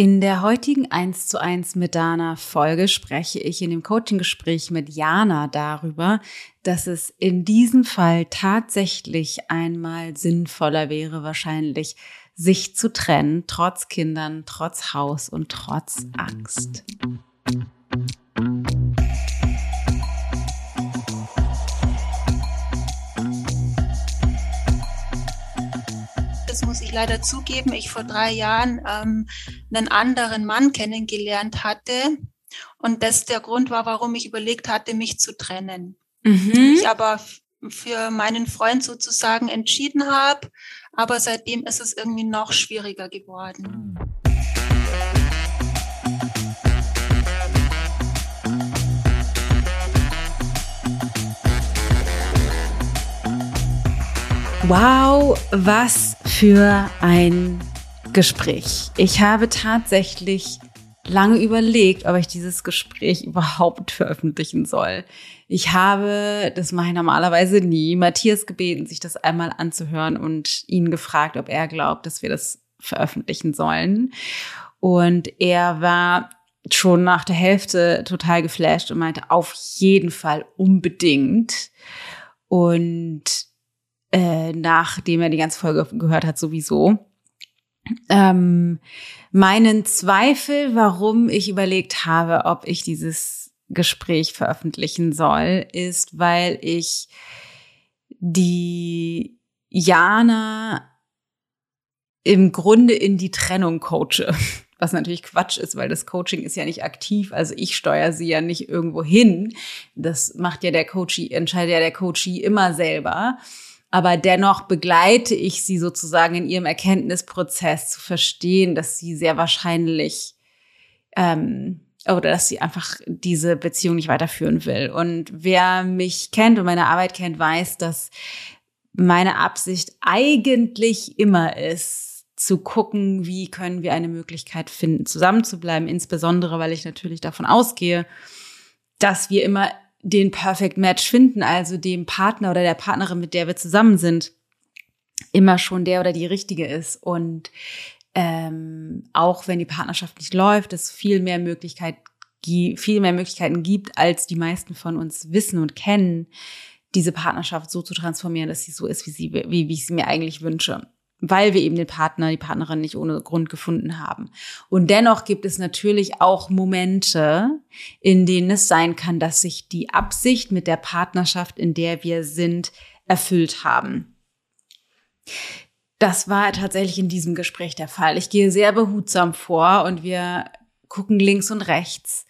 In der heutigen 1 zu 1 mit Dana Folge spreche ich in dem Coaching-Gespräch mit Jana darüber, dass es in diesem Fall tatsächlich einmal sinnvoller wäre, wahrscheinlich sich zu trennen, trotz Kindern, trotz Haus und trotz Angst. Ich leider zugeben, ich vor drei Jahren ähm, einen anderen Mann kennengelernt hatte. Und das der Grund war, warum ich überlegt hatte, mich zu trennen. Mhm. Ich aber für meinen Freund sozusagen entschieden habe, aber seitdem ist es irgendwie noch schwieriger geworden. Wow, was für ein Gespräch. Ich habe tatsächlich lange überlegt, ob ich dieses Gespräch überhaupt veröffentlichen soll. Ich habe, das mache ich normalerweise nie, Matthias gebeten, sich das einmal anzuhören und ihn gefragt, ob er glaubt, dass wir das veröffentlichen sollen. Und er war schon nach der Hälfte total geflasht und meinte, auf jeden Fall unbedingt. Und äh, nachdem er die ganze Folge gehört hat, sowieso. Ähm, meinen Zweifel, warum ich überlegt habe, ob ich dieses Gespräch veröffentlichen soll, ist, weil ich die Jana im Grunde in die Trennung coache. Was natürlich Quatsch ist, weil das Coaching ist ja nicht aktiv. Also ich steuere sie ja nicht irgendwo hin. Das macht ja der Coachie, entscheidet ja der Coachie immer selber aber dennoch begleite ich sie sozusagen in ihrem Erkenntnisprozess zu verstehen, dass sie sehr wahrscheinlich ähm, oder dass sie einfach diese Beziehung nicht weiterführen will. Und wer mich kennt und meine Arbeit kennt, weiß, dass meine Absicht eigentlich immer ist, zu gucken, wie können wir eine Möglichkeit finden, zusammenzubleiben, insbesondere weil ich natürlich davon ausgehe, dass wir immer den Perfect Match finden, also dem Partner oder der Partnerin, mit der wir zusammen sind, immer schon der oder die richtige ist. Und ähm, auch wenn die Partnerschaft nicht läuft, es viel mehr Möglichkeit, viel mehr Möglichkeiten gibt, als die meisten von uns wissen und kennen, diese Partnerschaft so zu transformieren, dass sie so ist, wie, sie, wie, wie ich sie mir eigentlich wünsche weil wir eben den Partner, die Partnerin nicht ohne Grund gefunden haben. Und dennoch gibt es natürlich auch Momente, in denen es sein kann, dass sich die Absicht mit der Partnerschaft, in der wir sind, erfüllt haben. Das war tatsächlich in diesem Gespräch der Fall. Ich gehe sehr behutsam vor und wir gucken links und rechts,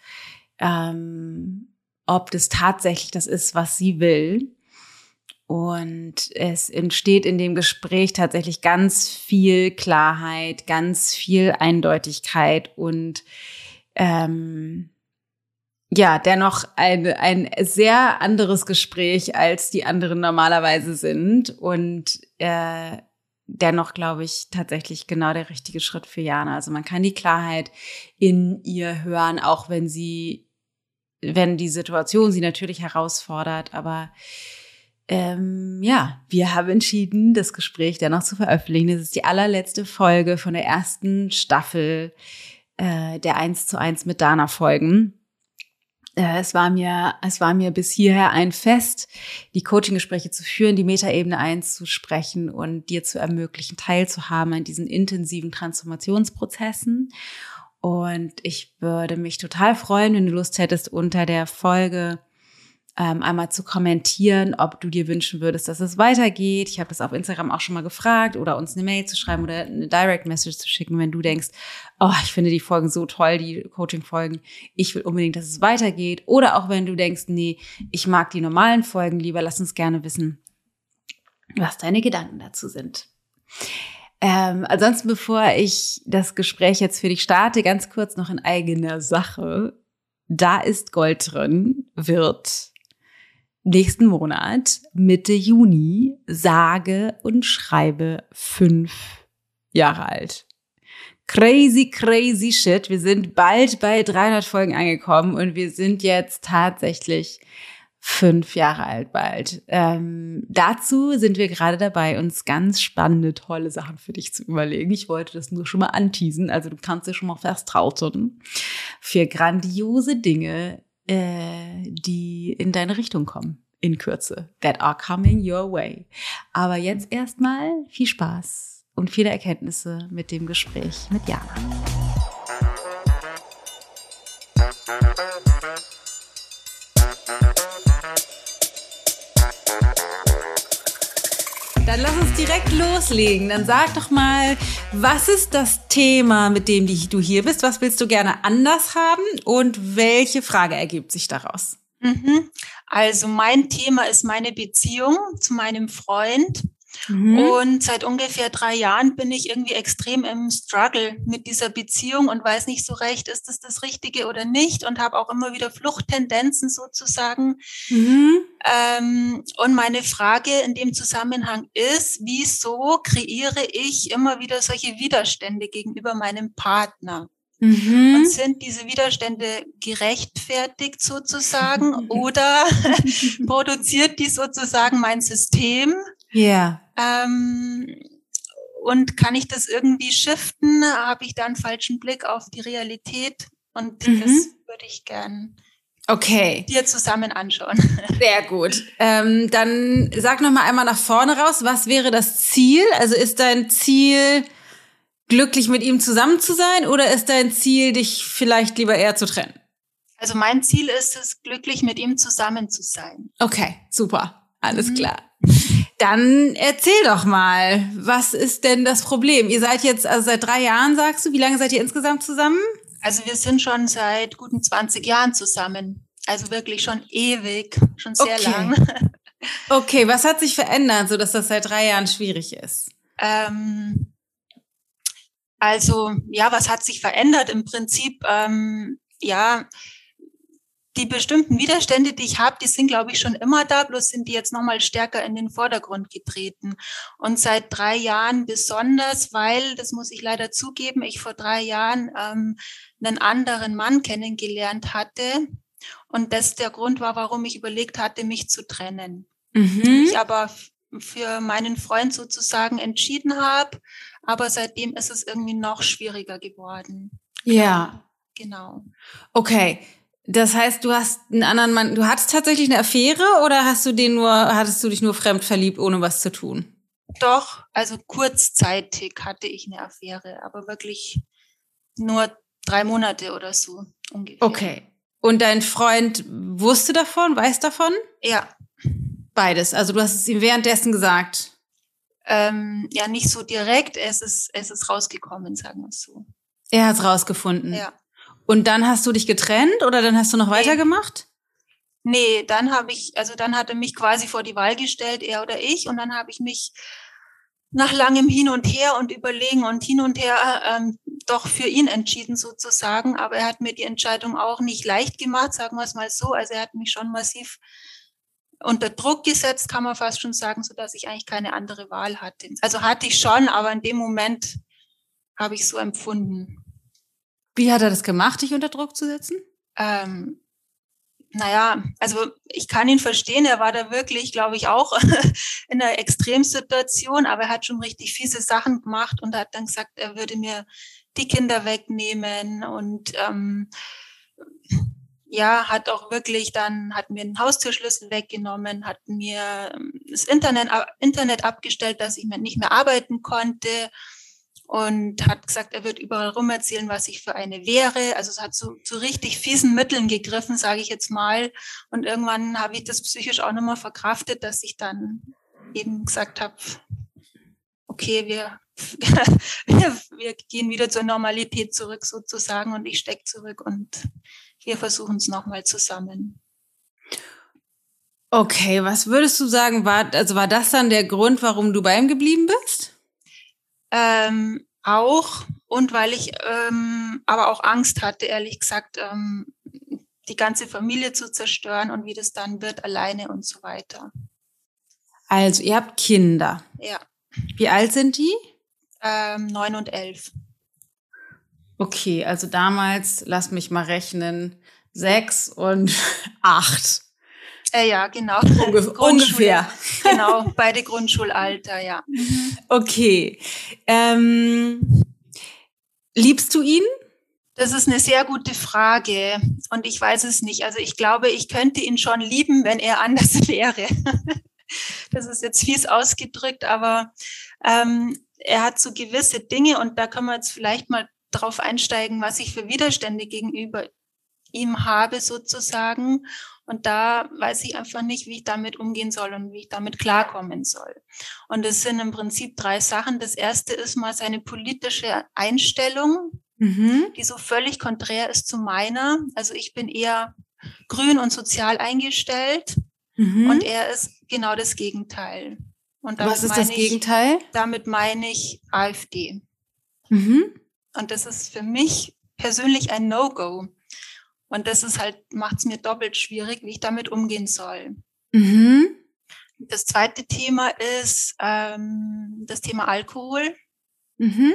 ähm, ob das tatsächlich das ist, was sie will. Und es entsteht in dem Gespräch tatsächlich ganz viel Klarheit, ganz viel Eindeutigkeit und ähm, ja, dennoch ein, ein sehr anderes Gespräch, als die anderen normalerweise sind. Und äh, dennoch, glaube ich, tatsächlich genau der richtige Schritt für Jana. Also man kann die Klarheit in ihr hören, auch wenn sie, wenn die Situation sie natürlich herausfordert, aber ähm, ja, wir haben entschieden, das Gespräch dennoch zu veröffentlichen. Das ist die allerletzte Folge von der ersten Staffel äh, der 1 zu 1 mit Dana Folgen. Äh, es war mir, es war mir bis hierher ein Fest, die Coaching-Gespräche zu führen, die Metaebene einzusprechen und dir zu ermöglichen, teilzuhaben an diesen intensiven Transformationsprozessen. Und ich würde mich total freuen, wenn du Lust hättest, unter der Folge ähm, einmal zu kommentieren, ob du dir wünschen würdest, dass es weitergeht. Ich habe das auf Instagram auch schon mal gefragt oder uns eine Mail zu schreiben oder eine Direct Message zu schicken, wenn du denkst, oh, ich finde die Folgen so toll, die Coaching-Folgen. Ich will unbedingt, dass es weitergeht. Oder auch wenn du denkst, nee, ich mag die normalen Folgen lieber, lass uns gerne wissen, was deine Gedanken dazu sind. Ähm, ansonsten, bevor ich das Gespräch jetzt für dich starte, ganz kurz noch in eigener Sache. Da ist Gold drin, wird nächsten Monat, Mitte Juni, sage und schreibe fünf Jahre alt. Crazy, crazy shit. Wir sind bald bei 300 Folgen angekommen und wir sind jetzt tatsächlich fünf Jahre alt bald. Ähm, dazu sind wir gerade dabei, uns ganz spannende, tolle Sachen für dich zu überlegen. Ich wollte das nur schon mal anteasen, also du kannst dir schon mal vertrauten für grandiose Dinge, äh, die in deine Richtung kommen in Kürze. That are coming your way. Aber jetzt erstmal viel Spaß und viele Erkenntnisse mit dem Gespräch mit Jana. Dann lass uns direkt loslegen. Dann sag doch mal, was ist das Thema, mit dem du hier bist? Was willst du gerne anders haben? Und welche Frage ergibt sich daraus? Mhm. Also mein Thema ist meine Beziehung zu meinem Freund. Mhm. Und seit ungefähr drei Jahren bin ich irgendwie extrem im Struggle mit dieser Beziehung und weiß nicht so recht, ist das das Richtige oder nicht und habe auch immer wieder Fluchttendenzen sozusagen. Mhm. Ähm, und meine Frage in dem Zusammenhang ist, wieso kreiere ich immer wieder solche Widerstände gegenüber meinem Partner? Mhm. Und sind diese Widerstände gerechtfertigt sozusagen oder produziert die sozusagen mein System? Ja. Ähm, und kann ich das irgendwie shiften? Habe ich da einen falschen Blick auf die Realität? Und mhm. das würde ich gern okay. dir zusammen anschauen. Sehr gut. Ähm, dann sag noch mal einmal nach vorne raus. Was wäre das Ziel? Also ist dein Ziel glücklich mit ihm zusammen zu sein oder ist dein Ziel, dich vielleicht lieber eher zu trennen? Also mein Ziel ist es, glücklich mit ihm zusammen zu sein. Okay, super. Alles mhm. klar. Dann erzähl doch mal, was ist denn das Problem? Ihr seid jetzt, also seit drei Jahren, sagst du, wie lange seid ihr insgesamt zusammen? Also wir sind schon seit guten 20 Jahren zusammen. Also wirklich schon ewig, schon sehr okay. lang. Okay, was hat sich verändert, so dass das seit drei Jahren schwierig ist? Ähm, also ja, was hat sich verändert? Im Prinzip, ähm, ja, die bestimmten Widerstände, die ich habe, die sind, glaube ich, schon immer da, bloß sind die jetzt nochmal stärker in den Vordergrund getreten. Und seit drei Jahren besonders, weil, das muss ich leider zugeben, ich vor drei Jahren ähm, einen anderen Mann kennengelernt hatte. Und das der Grund war, warum ich überlegt hatte, mich zu trennen. Mhm. Ich aber für meinen Freund sozusagen entschieden habe, aber seitdem ist es irgendwie noch schwieriger geworden. Ja. Genau. Okay. Das heißt, du hast einen anderen Mann, du hattest tatsächlich eine Affäre oder hast du den nur, hattest du dich nur fremd verliebt, ohne was zu tun? Doch, also kurzzeitig hatte ich eine Affäre, aber wirklich nur drei Monate oder so ungefähr. Okay. Und dein Freund wusste davon, weiß davon? Ja. Beides. Also du hast es ihm währenddessen gesagt. Ähm, ja, nicht so direkt. Es ist, es ist rausgekommen, sagen wir es so. Er hat es rausgefunden. Ja. Und dann hast du dich getrennt oder dann hast du noch nee. weitergemacht? Nee, dann habe ich, also dann hat er mich quasi vor die Wahl gestellt, er oder ich, und dann habe ich mich nach langem Hin und Her und Überlegen und Hin und Her ähm, doch für ihn entschieden sozusagen. Aber er hat mir die Entscheidung auch nicht leicht gemacht, sagen wir es mal so. Also er hat mich schon massiv unter Druck gesetzt, kann man fast schon sagen, so dass ich eigentlich keine andere Wahl hatte. Also hatte ich schon, aber in dem Moment habe ich so empfunden. Wie hat er das gemacht, dich unter Druck zu setzen? Ähm, naja, also ich kann ihn verstehen, er war da wirklich, glaube ich, auch in einer Extremsituation, aber er hat schon richtig fiese Sachen gemacht und hat dann gesagt, er würde mir die Kinder wegnehmen und ähm, ja, hat auch wirklich dann, hat mir den Haustürschlüssel weggenommen, hat mir ähm, das Internet, Internet abgestellt, dass ich nicht mehr arbeiten konnte und hat gesagt, er wird überall rum erzählen, was ich für eine wäre. Also es hat so, so richtig fiesen Mitteln gegriffen, sage ich jetzt mal. Und irgendwann habe ich das psychisch auch nochmal verkraftet, dass ich dann eben gesagt habe, okay, wir, wir, wir gehen wieder zur Normalität zurück sozusagen und ich stecke zurück und wir versuchen es nochmal zusammen. Okay, was würdest du sagen, war, also war das dann der Grund, warum du bei ihm geblieben bist? Ähm, auch und weil ich ähm, aber auch Angst hatte, ehrlich gesagt, ähm, die ganze Familie zu zerstören und wie das dann wird, alleine und so weiter. Also, ihr habt Kinder. Ja. Wie alt sind die? Ähm, neun und elf. Okay, also damals, lass mich mal rechnen, sechs und acht. Äh, ja, genau. Ungef ungefähr. Genau, beide Grundschulalter, ja. Okay. Ähm, liebst du ihn? Das ist eine sehr gute Frage und ich weiß es nicht. Also ich glaube, ich könnte ihn schon lieben, wenn er anders wäre. das ist jetzt fies ausgedrückt, aber ähm, er hat so gewisse Dinge und da können wir jetzt vielleicht mal drauf einsteigen, was ich für Widerstände gegenüber ihm habe sozusagen. Und da weiß ich einfach nicht, wie ich damit umgehen soll und wie ich damit klarkommen soll. Und es sind im Prinzip drei Sachen. Das erste ist mal seine politische Einstellung, mhm. die so völlig konträr ist zu meiner. Also ich bin eher grün und sozial eingestellt mhm. und er ist genau das Gegenteil. Was ist das Gegenteil? Ich, damit meine ich AfD. Mhm. Und das ist für mich persönlich ein No-Go. Und das ist halt, macht es mir doppelt schwierig, wie ich damit umgehen soll. Mhm. Das zweite Thema ist ähm, das Thema Alkohol. Mhm.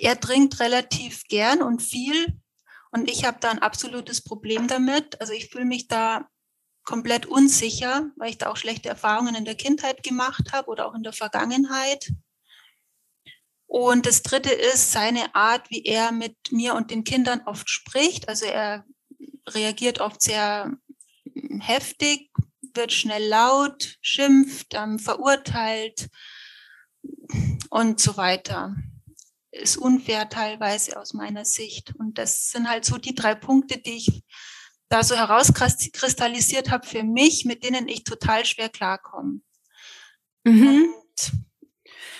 Er trinkt relativ gern und viel und ich habe da ein absolutes Problem damit. Also ich fühle mich da komplett unsicher, weil ich da auch schlechte Erfahrungen in der Kindheit gemacht habe oder auch in der Vergangenheit. Und das dritte ist seine Art, wie er mit mir und den Kindern oft spricht. Also er reagiert oft sehr heftig, wird schnell laut, schimpft, ähm, verurteilt und so weiter. Ist unfair teilweise aus meiner Sicht. Und das sind halt so die drei Punkte, die ich da so herauskristallisiert habe für mich, mit denen ich total schwer klarkomme. Mhm. Und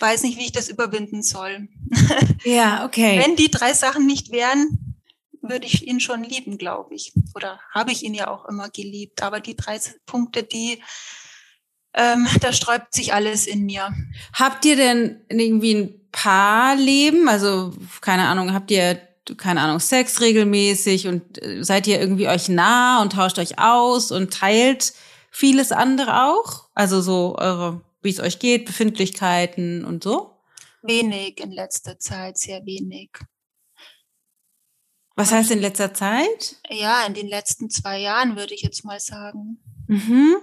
weiß nicht, wie ich das überwinden soll. Ja, okay. Wenn die drei Sachen nicht wären, würde ich ihn schon lieben, glaube ich. Oder habe ich ihn ja auch immer geliebt. Aber die drei Punkte, die, ähm, da sträubt sich alles in mir. Habt ihr denn irgendwie ein Paarleben? Also, keine Ahnung, habt ihr, keine Ahnung, Sex regelmäßig und äh, seid ihr irgendwie euch nah und tauscht euch aus und teilt vieles andere auch? Also so eure wie es euch geht, Befindlichkeiten und so? Wenig in letzter Zeit, sehr wenig. Was heißt in letzter Zeit? Ja, in den letzten zwei Jahren würde ich jetzt mal sagen. Mhm.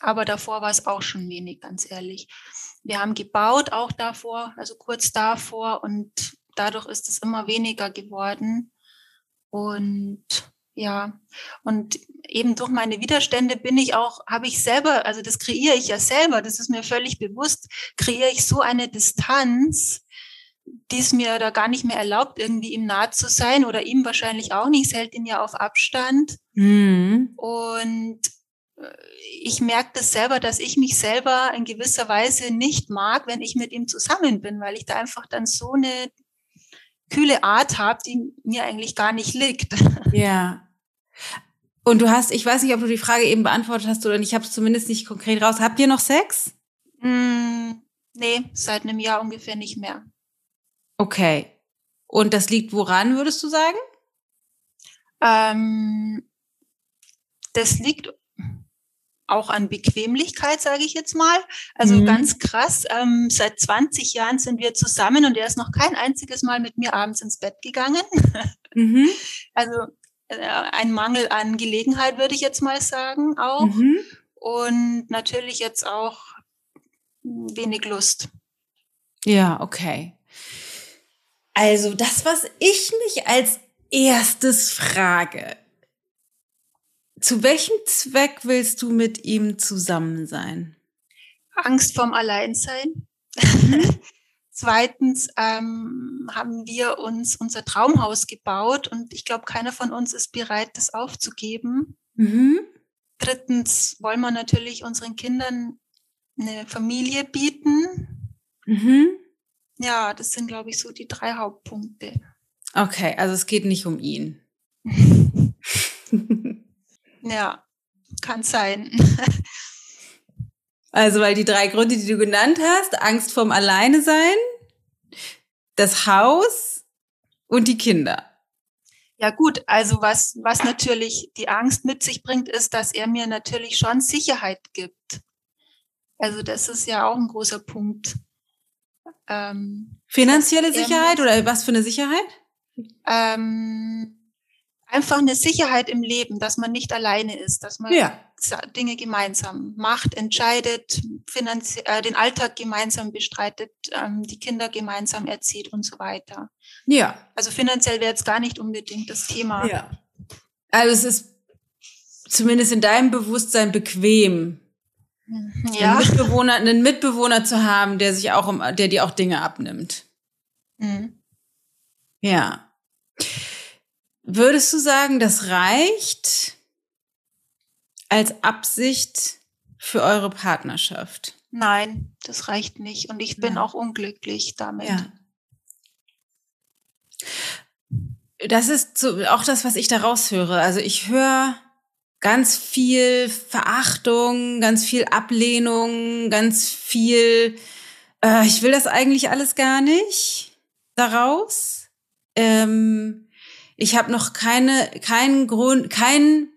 Aber davor war es auch schon wenig, ganz ehrlich. Wir haben gebaut auch davor, also kurz davor und dadurch ist es immer weniger geworden. Und ja, und eben durch meine Widerstände bin ich auch, habe ich selber, also das kreiere ich ja selber, das ist mir völlig bewusst, kreiere ich so eine Distanz, die es mir da gar nicht mehr erlaubt, irgendwie ihm nah zu sein oder ihm wahrscheinlich auch nicht. Es hält ihn ja auf Abstand. Mhm. Und äh, ich merke das selber, dass ich mich selber in gewisser Weise nicht mag, wenn ich mit ihm zusammen bin, weil ich da einfach dann so eine kühle Art habe, die mir eigentlich gar nicht liegt. Ja. Und du hast, ich weiß nicht, ob du die Frage eben beantwortet hast oder nicht, ich habe es zumindest nicht konkret raus. Habt ihr noch Sex? Mm, nee, seit einem Jahr ungefähr nicht mehr. Okay. Und das liegt woran, würdest du sagen? Ähm, das liegt auch an Bequemlichkeit, sage ich jetzt mal. Also mhm. ganz krass. Ähm, seit 20 Jahren sind wir zusammen und er ist noch kein einziges Mal mit mir abends ins Bett gegangen. Mhm. Also ein Mangel an Gelegenheit, würde ich jetzt mal sagen, auch. Mhm. Und natürlich jetzt auch wenig Lust. Ja, okay. Also das, was ich mich als erstes frage, zu welchem Zweck willst du mit ihm zusammen sein? Angst vorm Alleinsein. Mhm. Zweitens ähm, haben wir uns unser Traumhaus gebaut und ich glaube, keiner von uns ist bereit, das aufzugeben. Mhm. Drittens wollen wir natürlich unseren Kindern eine Familie bieten. Mhm. Ja, das sind, glaube ich, so die drei Hauptpunkte. Okay, also es geht nicht um ihn. ja, kann sein. Also, weil die drei Gründe, die du genannt hast, Angst vorm Alleine sein, das Haus und die Kinder. Ja gut, also was, was natürlich die Angst mit sich bringt, ist, dass er mir natürlich schon Sicherheit gibt. Also das ist ja auch ein großer Punkt. Ähm, Finanzielle Sicherheit oder was für eine Sicherheit? Ähm, einfach eine Sicherheit im Leben, dass man nicht alleine ist, dass man ja. Dinge gemeinsam macht, entscheidet, äh, den Alltag gemeinsam bestreitet, ähm, die Kinder gemeinsam erzieht und so weiter. Ja. Also finanziell wäre jetzt gar nicht unbedingt das Thema. Ja. Also es ist zumindest in deinem Bewusstsein bequem, ja. einen, Mitbewohner, einen Mitbewohner zu haben, der sich auch um, der dir auch Dinge abnimmt. Mhm. Ja. Würdest du sagen, das reicht als Absicht für eure Partnerschaft? Nein, das reicht nicht. Und ich bin ja. auch unglücklich damit. Ja. Das ist so auch das, was ich da raushöre. Also ich höre ganz viel Verachtung, ganz viel Ablehnung, ganz viel, äh, ich will das eigentlich alles gar nicht daraus. Ähm, ich habe noch keine, keinen Grund, keinen,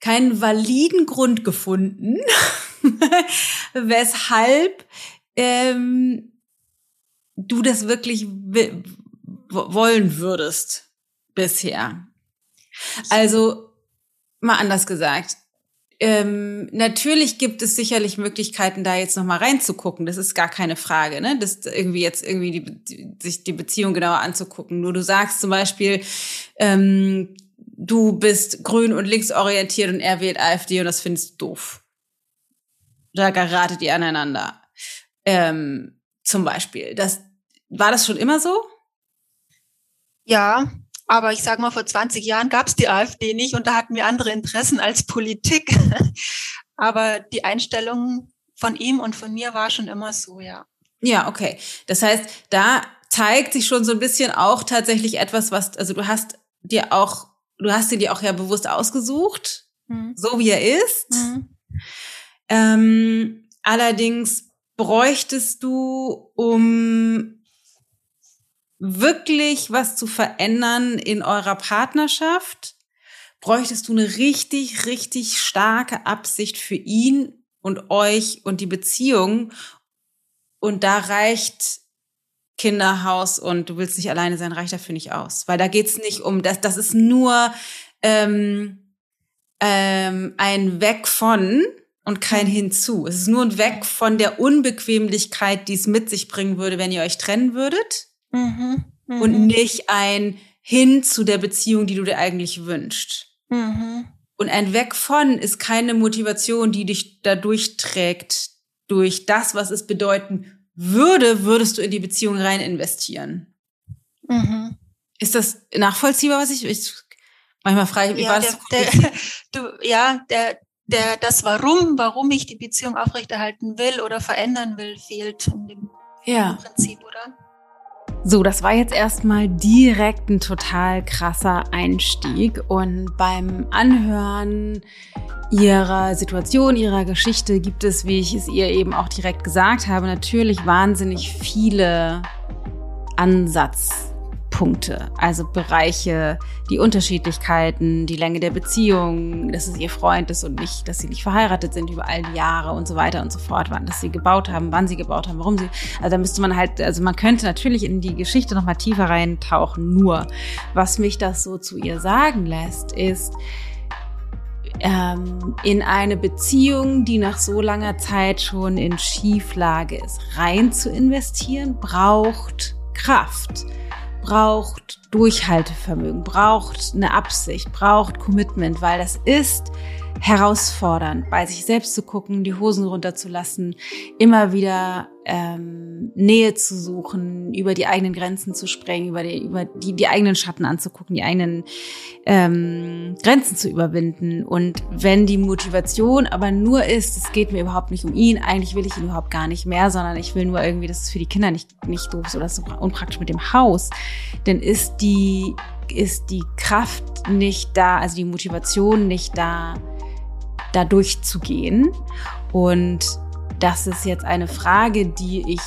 keinen validen Grund gefunden, weshalb ähm, du das wirklich wollen würdest bisher. Also mal anders gesagt. Ähm, natürlich gibt es sicherlich Möglichkeiten, da jetzt noch mal reinzugucken. Das ist gar keine Frage, ne? Das irgendwie jetzt irgendwie die, die, sich die Beziehung genauer anzugucken. Nur du sagst zum Beispiel, ähm, du bist grün und linksorientiert und er wählt AfD und das findest du doof. Da geratet ihr aneinander. Ähm, zum Beispiel. Das war das schon immer so? Ja, aber ich sage mal, vor 20 Jahren gab es die AfD nicht und da hatten wir andere Interessen als Politik. Aber die Einstellung von ihm und von mir war schon immer so, ja. Ja, okay. Das heißt, da zeigt sich schon so ein bisschen auch tatsächlich etwas, was, also du hast dir auch, du hast dir auch ja bewusst ausgesucht, mhm. so wie er ist. Mhm. Ähm, allerdings bräuchtest du, um wirklich was zu verändern in eurer Partnerschaft, bräuchtest du eine richtig, richtig starke Absicht für ihn und euch und die Beziehung. Und da reicht Kinderhaus und du willst nicht alleine sein, reicht dafür nicht aus. Weil da geht's nicht um das, das ist nur ähm, ähm, ein Weg von und kein mhm. Hinzu. Es ist nur ein Weg von der Unbequemlichkeit, die es mit sich bringen würde, wenn ihr euch trennen würdet. Mhm. Mhm. Und nicht ein hin zu der Beziehung, die du dir eigentlich wünschst. Mhm. Und ein Weg von ist keine Motivation, die dich da durchträgt, durch das, was es bedeuten würde, würdest du in die Beziehung rein investieren. Mhm. Ist das nachvollziehbar, was ich, ich manchmal frage ich mich, ja, war das der, der, du, ja, der, der, das Warum, warum ich die Beziehung aufrechterhalten will oder verändern will, fehlt in dem ja. Prinzip, oder? So, das war jetzt erstmal direkt ein total krasser Einstieg. Und beim Anhören ihrer Situation, ihrer Geschichte gibt es, wie ich es ihr eben auch direkt gesagt habe, natürlich wahnsinnig viele Ansatz Punkte, also Bereiche, die Unterschiedlichkeiten, die Länge der Beziehung, dass es ihr Freund ist und nicht, dass sie nicht verheiratet sind über all die Jahre und so weiter und so fort, wann dass sie gebaut haben, wann sie gebaut haben, warum sie. Also da müsste man halt, also man könnte natürlich in die Geschichte noch mal tiefer reintauchen. Nur, was mich das so zu ihr sagen lässt, ist, ähm, in eine Beziehung, die nach so langer Zeit schon in Schieflage ist, rein zu investieren, braucht Kraft braucht Durchhaltevermögen, braucht eine Absicht, braucht Commitment, weil das ist herausfordernd, bei sich selbst zu gucken, die Hosen runterzulassen, immer wieder ähm, Nähe zu suchen, über die eigenen Grenzen zu sprengen, über die, über die, die eigenen Schatten anzugucken, die eigenen ähm, Grenzen zu überwinden. Und wenn die Motivation aber nur ist, es geht mir überhaupt nicht um ihn, eigentlich will ich ihn überhaupt gar nicht mehr, sondern ich will nur irgendwie, dass es für die Kinder nicht, nicht doof ist oder so unpraktisch mit dem Haus, dann ist die, ist die Kraft nicht da, also die Motivation nicht da, da durchzugehen. Und das ist jetzt eine Frage, die ich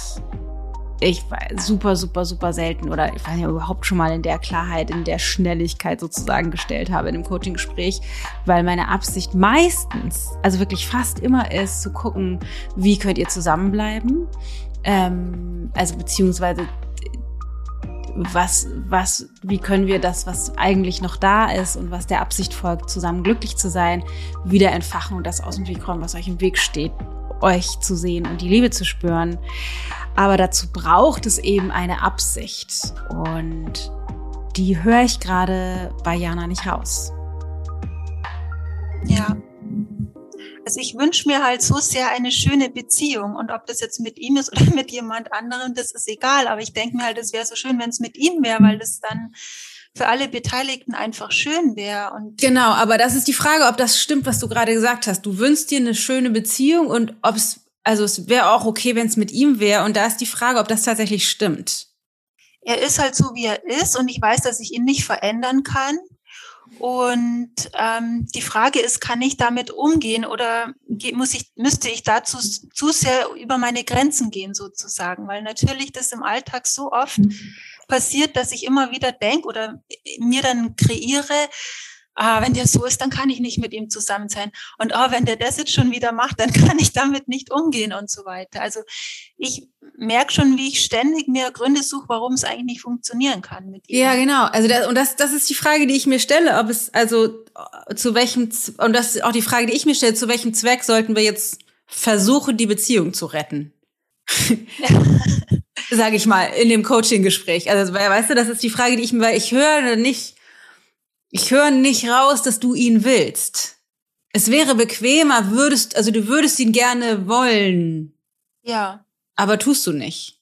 ich super, super, super selten oder ich weiß nicht, überhaupt schon mal in der Klarheit, in der Schnelligkeit sozusagen gestellt habe in einem Coaching-Gespräch, weil meine Absicht meistens, also wirklich fast immer ist, zu gucken, wie könnt ihr zusammenbleiben, ähm, also beziehungsweise was, was, wie können wir das, was eigentlich noch da ist und was der Absicht folgt, zusammen glücklich zu sein, wieder entfachen und das aus dem Weg räumen, was euch im Weg steht, euch zu sehen und die Liebe zu spüren. Aber dazu braucht es eben eine Absicht und die höre ich gerade bei Jana nicht raus. Ja. Also ich wünsche mir halt so sehr eine schöne Beziehung und ob das jetzt mit ihm ist oder mit jemand anderem, das ist egal. Aber ich denke mir halt, es wäre so schön, wenn es mit ihm wäre, weil das dann für alle Beteiligten einfach schön wäre. Und genau, aber das ist die Frage, ob das stimmt, was du gerade gesagt hast. Du wünschst dir eine schöne Beziehung und ob es, also es wäre auch okay, wenn es mit ihm wäre. Und da ist die Frage, ob das tatsächlich stimmt. Er ist halt so, wie er ist und ich weiß, dass ich ihn nicht verändern kann. Und ähm, die Frage ist, kann ich damit umgehen oder muss ich, müsste ich dazu zu sehr über meine Grenzen gehen sozusagen? Weil natürlich das im Alltag so oft mhm. passiert, dass ich immer wieder denke oder mir dann kreiere, ah, wenn der so ist, dann kann ich nicht mit ihm zusammen sein. Und ah, wenn der das jetzt schon wieder macht, dann kann ich damit nicht umgehen und so weiter. Also ich merke schon, wie ich ständig mir Gründe suche, warum es eigentlich nicht funktionieren kann mit ihm. Ja, genau. Also das, und das, das ist die Frage, die ich mir stelle, ob es also zu welchem und das ist auch die Frage, die ich mir stelle, zu welchem Zweck sollten wir jetzt versuchen, die Beziehung zu retten? Sage ich mal in dem Coaching-Gespräch. Also weißt du, das ist die Frage, die ich mir, weil ich höre nicht ich höre nicht raus, dass du ihn willst. Es wäre bequemer, würdest, also du würdest ihn gerne wollen. Ja. Aber tust du nicht.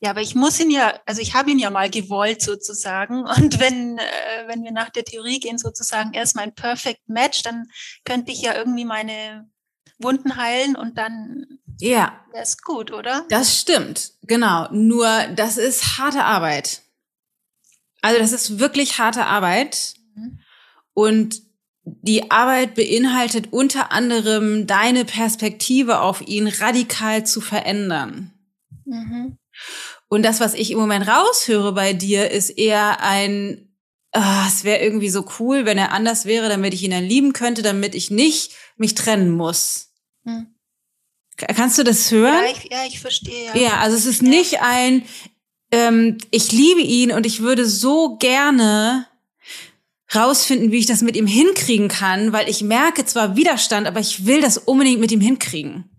Ja, aber ich muss ihn ja, also ich habe ihn ja mal gewollt sozusagen. Und wenn, äh, wenn wir nach der Theorie gehen sozusagen, er ist mein Perfect Match, dann könnte ich ja irgendwie meine Wunden heilen und dann ja. wäre es gut, oder? Das stimmt, genau. Nur das ist harte Arbeit. Also das ist wirklich harte Arbeit. Und die Arbeit beinhaltet unter anderem deine Perspektive auf ihn radikal zu verändern. Mhm. Und das, was ich im Moment raushöre bei dir, ist eher ein, oh, es wäre irgendwie so cool, wenn er anders wäre, damit ich ihn dann lieben könnte, damit ich nicht mich trennen muss. Mhm. Kannst du das hören? Ja, ich, ja, ich verstehe. Ja, ja also es ist ja. nicht ein, ähm, ich liebe ihn und ich würde so gerne rausfinden, wie ich das mit ihm hinkriegen kann, weil ich merke zwar Widerstand, aber ich will das unbedingt mit ihm hinkriegen.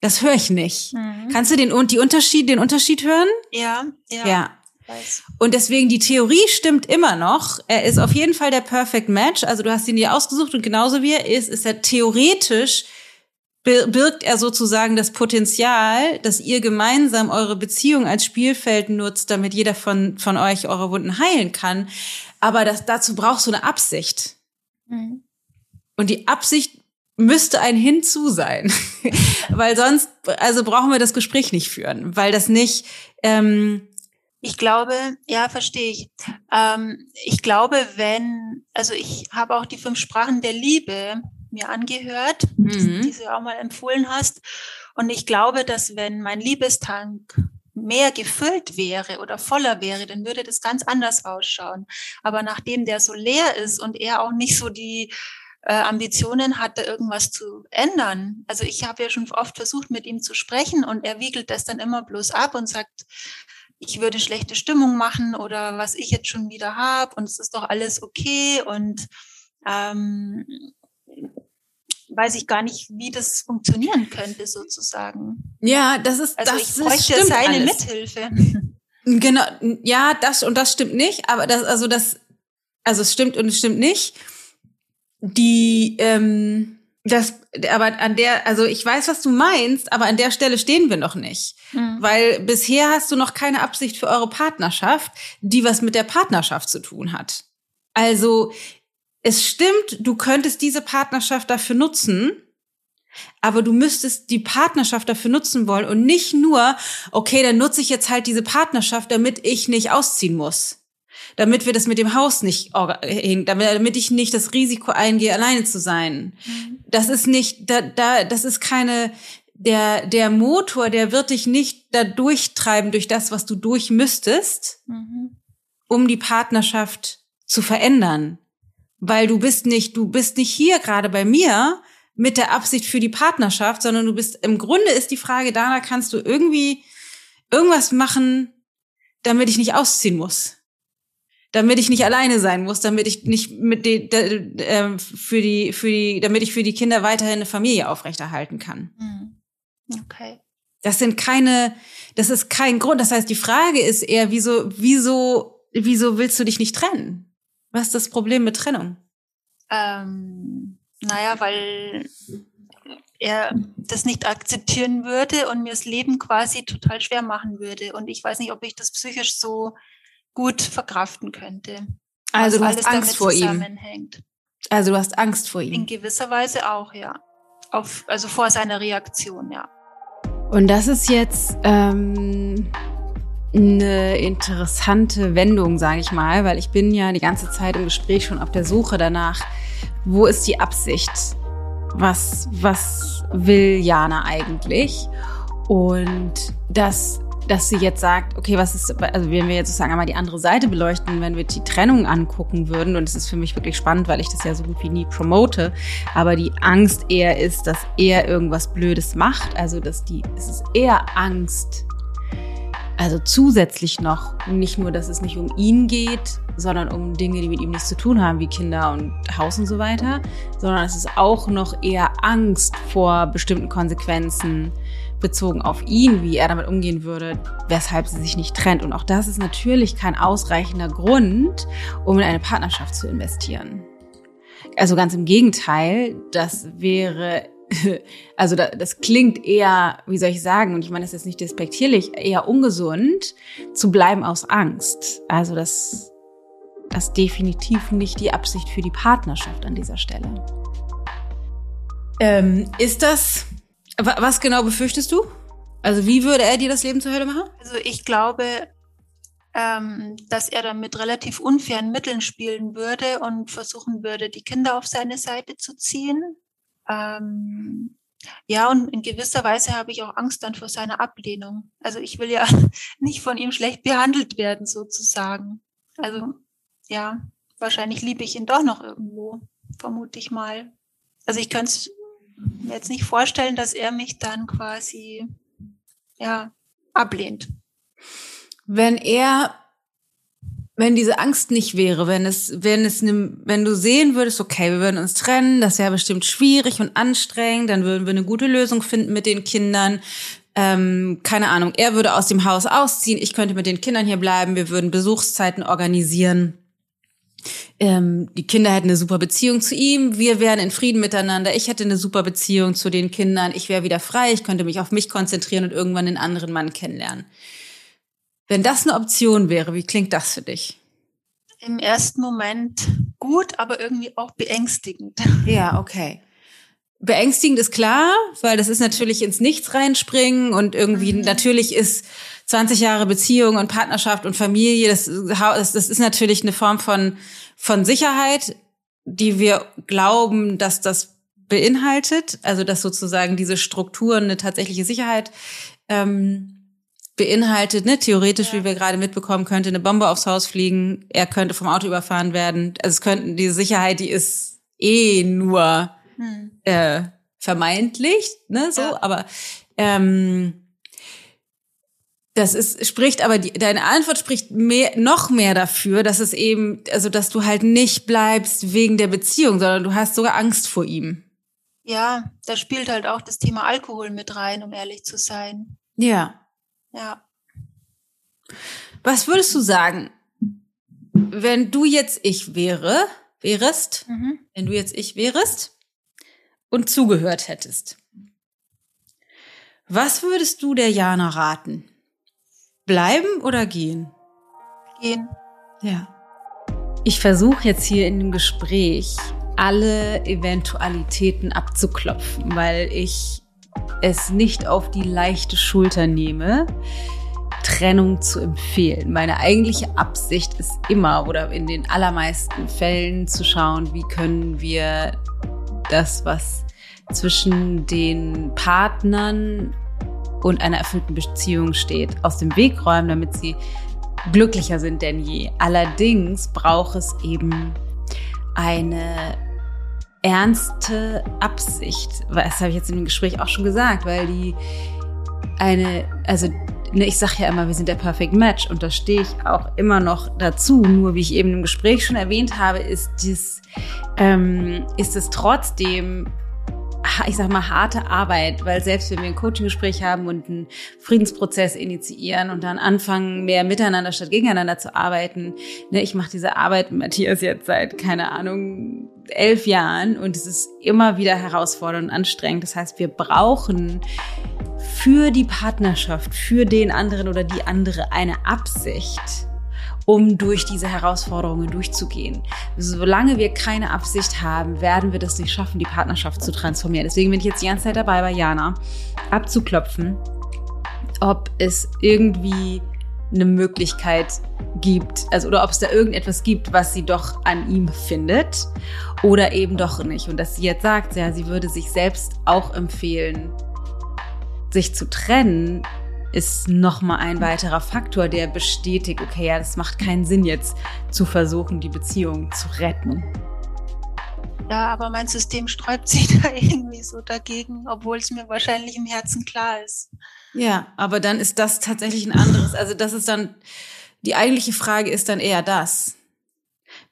Das höre ich nicht. Mhm. Kannst du den, die Unterschied, den Unterschied hören? Ja, ja. Ja. Und deswegen die Theorie stimmt immer noch. Er ist auf jeden Fall der Perfect Match. Also du hast ihn dir ausgesucht und genauso wie er ist, ist er theoretisch birgt er sozusagen das Potenzial, dass ihr gemeinsam eure Beziehung als Spielfeld nutzt, damit jeder von, von euch eure Wunden heilen kann. Aber das, dazu brauchst du eine Absicht. Mhm. Und die Absicht müsste ein Hinzu sein. weil sonst, also brauchen wir das Gespräch nicht führen, weil das nicht. Ähm, ich glaube, ja, verstehe ich. Ähm, ich glaube, wenn, also ich habe auch die fünf Sprachen der Liebe mir angehört, mhm. die du auch mal empfohlen hast. Und ich glaube, dass wenn mein Liebestank mehr gefüllt wäre oder voller wäre, dann würde das ganz anders ausschauen. Aber nachdem der so leer ist und er auch nicht so die äh, Ambitionen hatte, irgendwas zu ändern. Also ich habe ja schon oft versucht, mit ihm zu sprechen und er wiegelt das dann immer bloß ab und sagt, ich würde schlechte Stimmung machen oder was ich jetzt schon wieder habe und es ist doch alles okay und ähm, weiß ich gar nicht, wie das funktionieren könnte, sozusagen. Ja, das ist, also das ich bräuchte ist, seine alles. Mithilfe. Genau, ja, das und das stimmt nicht, aber das, also das, also es stimmt und es stimmt nicht. Die, ähm, das, aber an der, also ich weiß, was du meinst, aber an der Stelle stehen wir noch nicht. Mhm. Weil bisher hast du noch keine Absicht für eure Partnerschaft, die was mit der Partnerschaft zu tun hat. Also es stimmt, du könntest diese Partnerschaft dafür nutzen, aber du müsstest die Partnerschaft dafür nutzen wollen und nicht nur, okay, dann nutze ich jetzt halt diese Partnerschaft, damit ich nicht ausziehen muss. Damit wir das mit dem Haus nicht, damit ich nicht das Risiko eingehe, alleine zu sein. Mhm. Das ist nicht, da, da, das ist keine, der, der Motor, der wird dich nicht da durchtreiben durch das, was du durch müsstest, mhm. um die Partnerschaft zu verändern weil du bist nicht, du bist nicht hier gerade bei mir mit der Absicht für die Partnerschaft, sondern du bist, im Grunde ist die Frage, Dana, kannst du irgendwie irgendwas machen, damit ich nicht ausziehen muss. Damit ich nicht alleine sein muss, damit ich nicht mit den, äh, für die, für die, damit ich für die Kinder weiterhin eine Familie aufrechterhalten kann. Hm. Okay. Das sind keine, das ist kein Grund. Das heißt, die Frage ist eher, wieso, wieso, wieso willst du dich nicht trennen? Was ist das Problem mit Trennung? Ähm, naja, weil er das nicht akzeptieren würde und mir das Leben quasi total schwer machen würde. Und ich weiß nicht, ob ich das psychisch so gut verkraften könnte. Also du hast Angst vor ihm. Also du hast Angst vor ihm. In gewisser Weise auch, ja. Auf, also vor seiner Reaktion, ja. Und das ist jetzt ähm, eine interessante Wendung, sage ich mal, weil ich bin ja die ganze Zeit im Gespräch schon auf der Suche danach, wo ist die Absicht? Was, was will Jana eigentlich? Und das dass sie jetzt sagt, okay, was ist, also wenn wir jetzt sozusagen einmal die andere Seite beleuchten, wenn wir die Trennung angucken würden, und es ist für mich wirklich spannend, weil ich das ja so gut wie nie promote, aber die Angst eher ist, dass er irgendwas Blödes macht, also dass die, es ist eher Angst, also zusätzlich noch, nicht nur, dass es nicht um ihn geht, sondern um Dinge, die mit ihm nichts zu tun haben, wie Kinder und Haus und so weiter, sondern es ist auch noch eher Angst vor bestimmten Konsequenzen, bezogen auf ihn, wie er damit umgehen würde, weshalb sie sich nicht trennt. Und auch das ist natürlich kein ausreichender Grund, um in eine Partnerschaft zu investieren. Also ganz im Gegenteil, das wäre, also das klingt eher, wie soll ich sagen, und ich meine das ist nicht despektierlich, eher ungesund, zu bleiben aus Angst. Also das, das ist definitiv nicht die Absicht für die Partnerschaft an dieser Stelle. Ähm, ist das was genau befürchtest du? Also wie würde er dir das Leben zur Hölle machen? Also ich glaube, ähm, dass er dann mit relativ unfairen Mitteln spielen würde und versuchen würde, die Kinder auf seine Seite zu ziehen. Ähm, ja, und in gewisser Weise habe ich auch Angst dann vor seiner Ablehnung. Also ich will ja nicht von ihm schlecht behandelt werden, sozusagen. Also ja, wahrscheinlich liebe ich ihn doch noch irgendwo, vermute ich mal. Also ich könnte es mir jetzt nicht vorstellen, dass er mich dann quasi ja ablehnt. Wenn er wenn diese Angst nicht wäre, wenn es, wenn es, wenn du sehen würdest, okay, wir würden uns trennen, das wäre bestimmt schwierig und anstrengend, dann würden wir eine gute Lösung finden mit den Kindern. Ähm, keine Ahnung, er würde aus dem Haus ausziehen, ich könnte mit den Kindern hier bleiben, wir würden Besuchszeiten organisieren. Ähm, die Kinder hätten eine super Beziehung zu ihm, wir wären in Frieden miteinander, ich hätte eine super Beziehung zu den Kindern, ich wäre wieder frei, ich könnte mich auf mich konzentrieren und irgendwann den anderen Mann kennenlernen. Wenn das eine Option wäre, wie klingt das für dich? Im ersten Moment gut, aber irgendwie auch beängstigend. Ja, okay. Beängstigend ist klar, weil das ist natürlich ins Nichts reinspringen und irgendwie mhm. natürlich ist 20 Jahre Beziehung und Partnerschaft und Familie, das, das, ist natürlich eine Form von, von Sicherheit, die wir glauben, dass das beinhaltet, also dass sozusagen diese Strukturen eine tatsächliche Sicherheit ähm, beinhaltet, ne? Theoretisch, ja. wie wir gerade mitbekommen, könnte eine Bombe aufs Haus fliegen, er könnte vom Auto überfahren werden. Also es könnten diese Sicherheit, die ist eh nur hm. äh, vermeintlich, ne? So, ja. aber ähm, das ist, spricht aber, die, deine Antwort spricht mehr, noch mehr dafür, dass es eben, also, dass du halt nicht bleibst wegen der Beziehung, sondern du hast sogar Angst vor ihm. Ja, da spielt halt auch das Thema Alkohol mit rein, um ehrlich zu sein. Ja. Ja. Was würdest du sagen, wenn du jetzt ich wäre, wärest, mhm. wenn du jetzt ich wärest und zugehört hättest? Was würdest du der Jana raten? Bleiben oder gehen? Gehen. Ja. Ich versuche jetzt hier in dem Gespräch alle Eventualitäten abzuklopfen, weil ich es nicht auf die leichte Schulter nehme, Trennung zu empfehlen. Meine eigentliche Absicht ist immer oder in den allermeisten Fällen zu schauen, wie können wir das, was zwischen den Partnern und einer erfüllten Beziehung steht, aus dem Weg räumen, damit sie glücklicher sind denn je. Allerdings braucht es eben eine ernste Absicht. Das habe ich jetzt im Gespräch auch schon gesagt, weil die eine, also ne, ich sage ja immer, wir sind der Perfect Match und da stehe ich auch immer noch dazu. Nur wie ich eben im Gespräch schon erwähnt habe, ist dies, ähm, ist es trotzdem ich sag mal, harte Arbeit, weil selbst wenn wir ein Coaching-Gespräch haben und einen Friedensprozess initiieren und dann anfangen, mehr miteinander statt gegeneinander zu arbeiten, ne, ich mache diese Arbeit mit Matthias jetzt seit, keine Ahnung, elf Jahren und es ist immer wieder herausfordernd und anstrengend. Das heißt, wir brauchen für die Partnerschaft, für den anderen oder die andere eine Absicht um durch diese Herausforderungen durchzugehen. Solange wir keine Absicht haben, werden wir das nicht schaffen, die Partnerschaft zu transformieren. Deswegen bin ich jetzt die ganze Zeit dabei, bei Jana abzuklopfen, ob es irgendwie eine Möglichkeit gibt, also oder ob es da irgendetwas gibt, was sie doch an ihm findet oder eben doch nicht. Und dass sie jetzt sagt, ja, sie würde sich selbst auch empfehlen, sich zu trennen, ist nochmal ein weiterer Faktor, der bestätigt, okay, ja, das macht keinen Sinn jetzt zu versuchen, die Beziehung zu retten. Ja, aber mein System sträubt sich da irgendwie so dagegen, obwohl es mir wahrscheinlich im Herzen klar ist. Ja, aber dann ist das tatsächlich ein anderes. Also das ist dann, die eigentliche Frage ist dann eher das.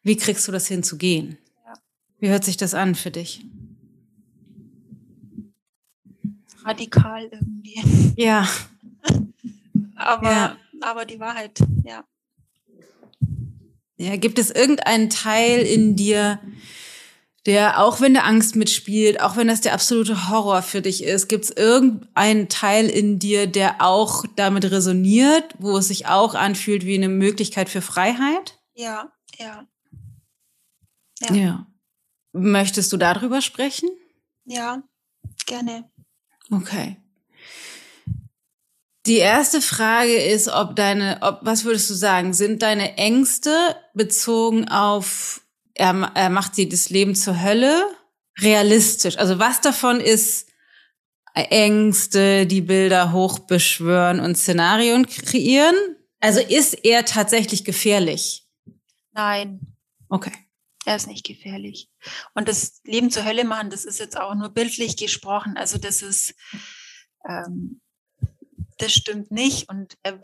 Wie kriegst du das hin zu gehen? Ja. Wie hört sich das an für dich? Radikal irgendwie. Ja, aber, ja. aber die Wahrheit, ja. Ja, gibt es irgendeinen Teil in dir, der, auch wenn der Angst mitspielt, auch wenn das der absolute Horror für dich ist, gibt es irgendeinen Teil in dir, der auch damit resoniert, wo es sich auch anfühlt wie eine Möglichkeit für Freiheit? Ja, ja. Ja. ja. Möchtest du darüber sprechen? Ja, gerne. Okay. Die erste Frage ist, ob deine, ob, was würdest du sagen, sind deine Ängste bezogen auf, er, er macht sie das Leben zur Hölle, realistisch? Also was davon ist Ängste, die Bilder hochbeschwören und Szenarien kreieren? Also ist er tatsächlich gefährlich? Nein. Okay. Er ist nicht gefährlich. Und das Leben zur Hölle machen, das ist jetzt auch nur bildlich gesprochen. Also das ist, ähm, das stimmt nicht. Und er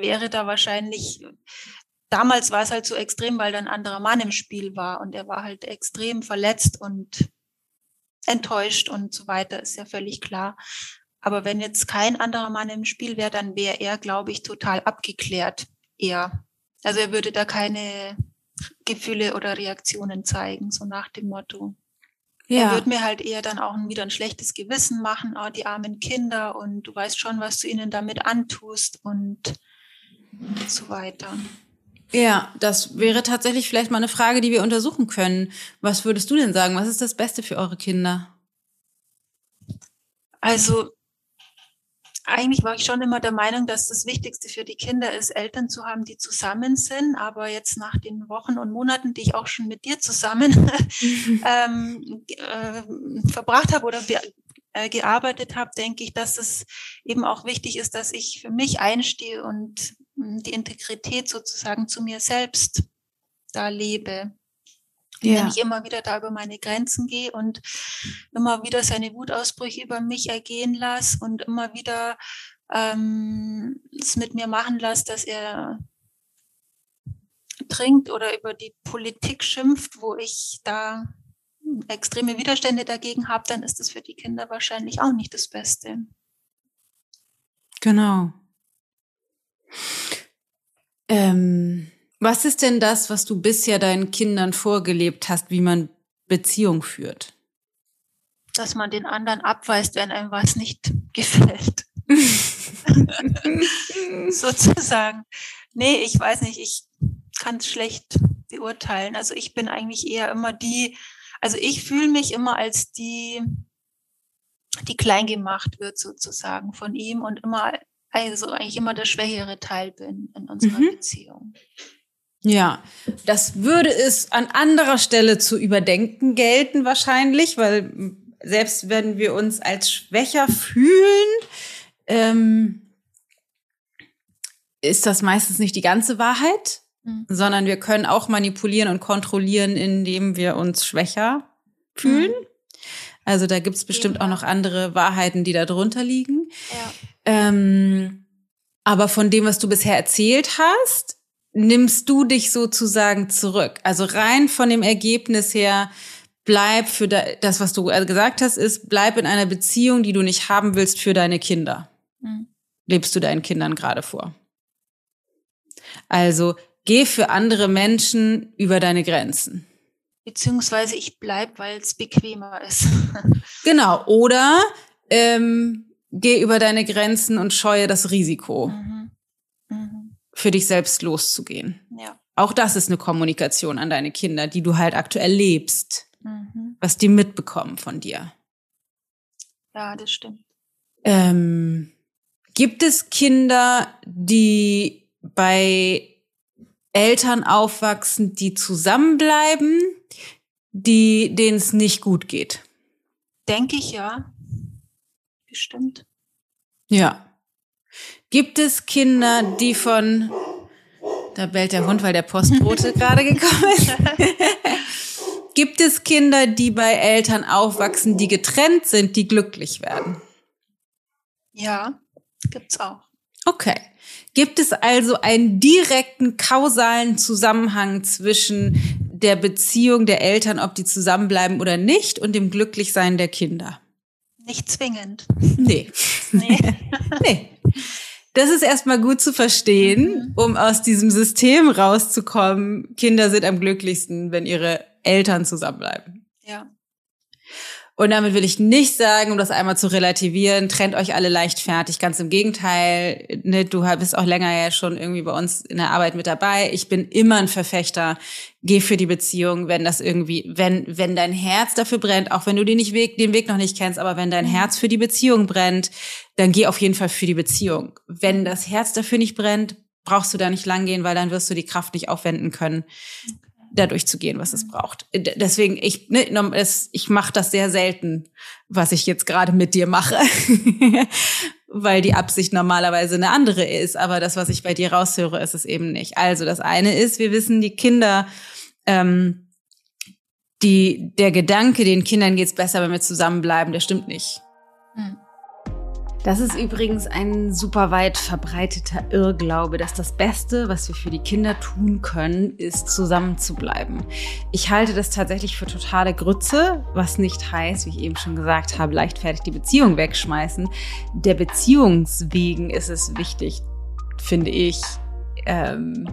wäre da wahrscheinlich, damals war es halt so extrem, weil da ein anderer Mann im Spiel war und er war halt extrem verletzt und enttäuscht und so weiter, ist ja völlig klar. Aber wenn jetzt kein anderer Mann im Spiel wäre, dann wäre er, glaube ich, total abgeklärt. Er. Also er würde da keine Gefühle oder Reaktionen zeigen, so nach dem Motto. Ja. Er wird mir halt eher dann auch wieder ein schlechtes Gewissen machen, oh, die armen Kinder und du weißt schon, was du ihnen damit antust und so weiter. Ja, das wäre tatsächlich vielleicht mal eine Frage, die wir untersuchen können. Was würdest du denn sagen? Was ist das Beste für eure Kinder? Also eigentlich war ich schon immer der Meinung, dass das Wichtigste für die Kinder ist, Eltern zu haben, die zusammen sind. Aber jetzt nach den Wochen und Monaten, die ich auch schon mit dir zusammen ähm, äh, verbracht habe oder äh, gearbeitet habe, denke ich, dass es eben auch wichtig ist, dass ich für mich einstehe und die Integrität sozusagen zu mir selbst da lebe ja. wenn ich immer wieder da über meine Grenzen gehe und immer wieder seine Wutausbrüche über mich ergehen lasse und immer wieder ähm, es mit mir machen lasse, dass er trinkt oder über die Politik schimpft, wo ich da extreme Widerstände dagegen habe, dann ist das für die Kinder wahrscheinlich auch nicht das Beste. Genau. Ähm, was ist denn das, was du bisher deinen Kindern vorgelebt hast, wie man Beziehung führt? Dass man den anderen abweist, wenn einem was nicht gefällt. Sozusagen. Nee, ich weiß nicht, ich kann es schlecht beurteilen. Also ich bin eigentlich eher immer die, also ich fühle mich immer als die, die klein gemacht wird sozusagen von ihm und immer, also eigentlich immer der schwächere Teil bin in unserer mhm. Beziehung. Ja, das würde es an anderer Stelle zu überdenken gelten wahrscheinlich, weil selbst wenn wir uns als schwächer fühlen, ähm, ist das meistens nicht die ganze Wahrheit, mhm. sondern wir können auch manipulieren und kontrollieren, indem wir uns schwächer fühlen. Mhm. Also da gibt's bestimmt ja. auch noch andere Wahrheiten, die da drunter liegen. Ja. Ähm, aber von dem, was du bisher erzählt hast, nimmst du dich sozusagen zurück. Also rein von dem Ergebnis her, bleib für das, was du gesagt hast, ist, bleib in einer Beziehung, die du nicht haben willst für deine Kinder. Mhm. Lebst du deinen Kindern gerade vor. Also geh für andere Menschen über deine Grenzen. Beziehungsweise ich bleib, weil es bequemer ist. genau. Oder ähm, geh über deine Grenzen und scheue das Risiko, mhm. Mhm. für dich selbst loszugehen. Ja. Auch das ist eine Kommunikation an deine Kinder, die du halt aktuell lebst, mhm. was die mitbekommen von dir. Ja, das stimmt. Ähm, gibt es Kinder, die bei Eltern aufwachsen, die zusammenbleiben, die denen es nicht gut geht? Denke ich ja bestimmt. Ja. Gibt es Kinder, die von, da bellt der Hund, weil der Postbote gerade gekommen ist. Gibt es Kinder, die bei Eltern aufwachsen, die getrennt sind, die glücklich werden? Ja, gibt's auch. Okay. Gibt es also einen direkten kausalen Zusammenhang zwischen der Beziehung der Eltern, ob die zusammenbleiben oder nicht, und dem Glücklichsein der Kinder? Nicht zwingend. Nee. Nee. nee. Das ist erstmal gut zu verstehen, mhm. um aus diesem System rauszukommen. Kinder sind am glücklichsten, wenn ihre Eltern zusammenbleiben. Ja. Und damit will ich nicht sagen, um das einmal zu relativieren, trennt euch alle leichtfertig. Ganz im Gegenteil, ne, du bist auch länger ja schon irgendwie bei uns in der Arbeit mit dabei. Ich bin immer ein Verfechter. Geh für die Beziehung, wenn das irgendwie, wenn, wenn dein Herz dafür brennt, auch wenn du den, nicht Weg, den Weg noch nicht kennst, aber wenn dein mhm. Herz für die Beziehung brennt, dann geh auf jeden Fall für die Beziehung. Wenn das Herz dafür nicht brennt, brauchst du da nicht lang gehen, weil dann wirst du die Kraft nicht aufwenden können da durchzugehen, was es braucht. Deswegen, ich, ne, ich mache das sehr selten, was ich jetzt gerade mit dir mache, weil die Absicht normalerweise eine andere ist. Aber das, was ich bei dir raushöre, ist es eben nicht. Also das eine ist, wir wissen, die Kinder, ähm, die, der Gedanke, den Kindern geht's besser, wenn wir zusammenbleiben, der stimmt nicht. Hm. Das ist übrigens ein super weit verbreiteter Irrglaube, dass das Beste, was wir für die Kinder tun können, ist zusammen zu bleiben. Ich halte das tatsächlich für totale Grütze, was nicht heißt, wie ich eben schon gesagt habe, leichtfertig die Beziehung wegschmeißen. Der Beziehungswegen ist es wichtig, finde ich, ähm,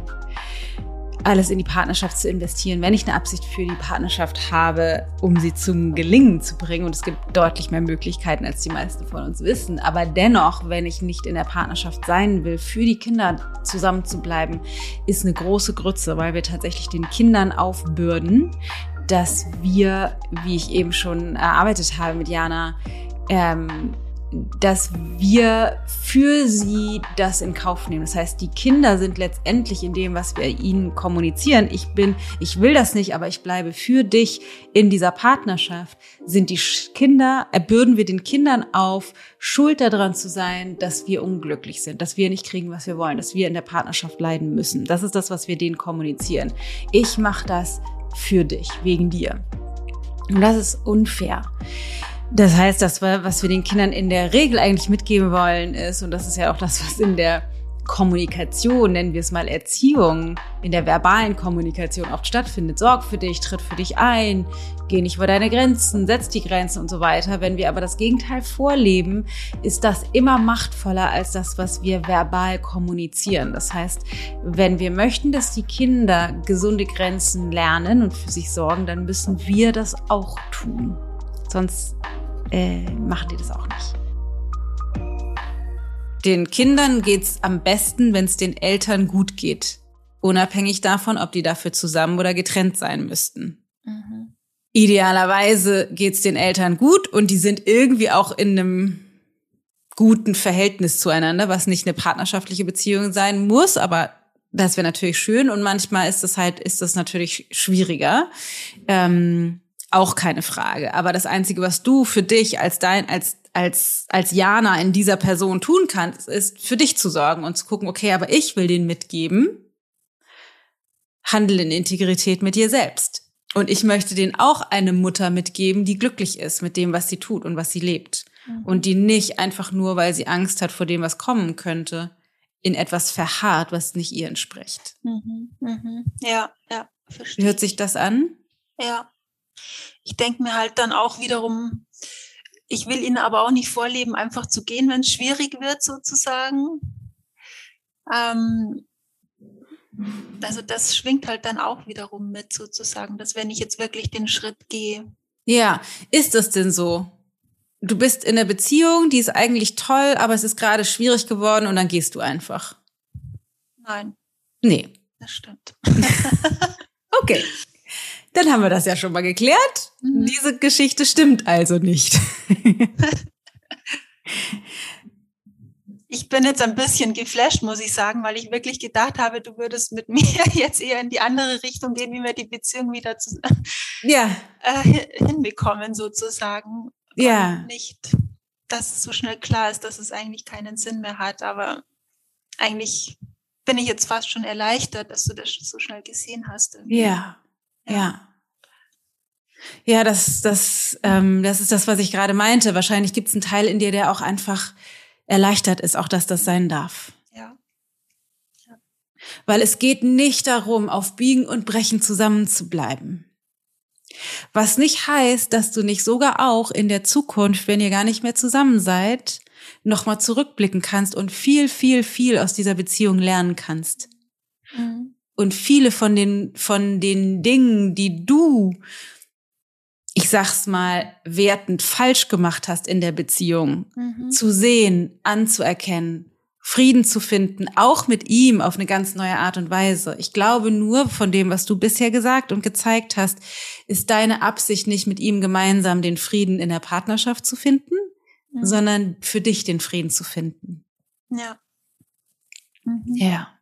alles in die Partnerschaft zu investieren, wenn ich eine Absicht für die Partnerschaft habe, um sie zum Gelingen zu bringen. Und es gibt deutlich mehr Möglichkeiten, als die meisten von uns wissen. Aber dennoch, wenn ich nicht in der Partnerschaft sein will, für die Kinder zusammen zu bleiben, ist eine große Grütze, weil wir tatsächlich den Kindern aufbürden, dass wir, wie ich eben schon erarbeitet habe mit Jana, ähm, dass wir für sie das in Kauf nehmen. Das heißt, die Kinder sind letztendlich in dem, was wir ihnen kommunizieren. Ich bin, ich will das nicht, aber ich bleibe für dich in dieser Partnerschaft. Sind die Kinder, erbürden wir den Kindern auf, schuld daran zu sein, dass wir unglücklich sind, dass wir nicht kriegen, was wir wollen, dass wir in der Partnerschaft leiden müssen. Das ist das, was wir denen kommunizieren. Ich mache das für dich, wegen dir. Und das ist unfair. Das heißt, das, was wir den Kindern in der Regel eigentlich mitgeben wollen, ist, und das ist ja auch das, was in der Kommunikation, nennen wir es mal Erziehung, in der verbalen Kommunikation oft stattfindet. Sorg für dich, tritt für dich ein, geh nicht über deine Grenzen, setz die Grenzen und so weiter. Wenn wir aber das Gegenteil vorleben, ist das immer machtvoller als das, was wir verbal kommunizieren. Das heißt, wenn wir möchten, dass die Kinder gesunde Grenzen lernen und für sich sorgen, dann müssen wir das auch tun. Sonst äh, machen die das auch nicht. Den Kindern geht's am besten, wenn es den Eltern gut geht. Unabhängig davon, ob die dafür zusammen oder getrennt sein müssten. Mhm. Idealerweise geht's den Eltern gut und die sind irgendwie auch in einem guten Verhältnis zueinander, was nicht eine partnerschaftliche Beziehung sein muss, aber das wäre natürlich schön und manchmal ist das halt, ist das natürlich schwieriger. Ähm, auch keine Frage. Aber das Einzige, was du für dich als dein, als, als, als Jana in dieser Person tun kannst, ist für dich zu sorgen und zu gucken, okay, aber ich will den mitgeben. Handel in Integrität mit dir selbst. Und ich möchte den auch eine Mutter mitgeben, die glücklich ist mit dem, was sie tut und was sie lebt. Mhm. Und die nicht einfach nur, weil sie Angst hat vor dem, was kommen könnte, in etwas verharrt, was nicht ihr entspricht. Mhm. Mhm. Ja, ja, verstehe. Wie hört sich das an? Ja. Ich denke mir halt dann auch wiederum, ich will ihnen aber auch nicht vorleben, einfach zu gehen, wenn es schwierig wird, sozusagen. Ähm, also das schwingt halt dann auch wiederum mit, sozusagen, dass wenn ich jetzt wirklich den Schritt gehe. Ja, ist das denn so? Du bist in einer Beziehung, die ist eigentlich toll, aber es ist gerade schwierig geworden und dann gehst du einfach. Nein. Nee. Das stimmt. okay. Dann haben wir das ja schon mal geklärt. Mhm. Diese Geschichte stimmt also nicht. ich bin jetzt ein bisschen geflasht, muss ich sagen, weil ich wirklich gedacht habe, du würdest mit mir jetzt eher in die andere Richtung gehen, wie wir die Beziehung wieder zu, ja. äh, hinbekommen, sozusagen. Ja. Und nicht, dass es so schnell klar ist, dass es eigentlich keinen Sinn mehr hat. Aber eigentlich bin ich jetzt fast schon erleichtert, dass du das so schnell gesehen hast. Irgendwie. Ja. Ja. Ja, das, das, ähm, das ist das, was ich gerade meinte. Wahrscheinlich gibt es einen Teil in dir, der auch einfach erleichtert ist, auch dass das sein darf. Ja. ja. Weil es geht nicht darum, auf Biegen und Brechen zusammenzubleiben. Was nicht heißt, dass du nicht sogar auch in der Zukunft, wenn ihr gar nicht mehr zusammen seid, nochmal zurückblicken kannst und viel, viel, viel aus dieser Beziehung lernen kannst. Mhm und viele von den, von den Dingen, die du, ich sag's mal, wertend falsch gemacht hast in der Beziehung, mhm. zu sehen, anzuerkennen, Frieden zu finden, auch mit ihm auf eine ganz neue Art und Weise. Ich glaube nur von dem, was du bisher gesagt und gezeigt hast, ist deine Absicht nicht mit ihm gemeinsam den Frieden in der Partnerschaft zu finden, mhm. sondern für dich den Frieden zu finden. Ja. Mhm. Ja.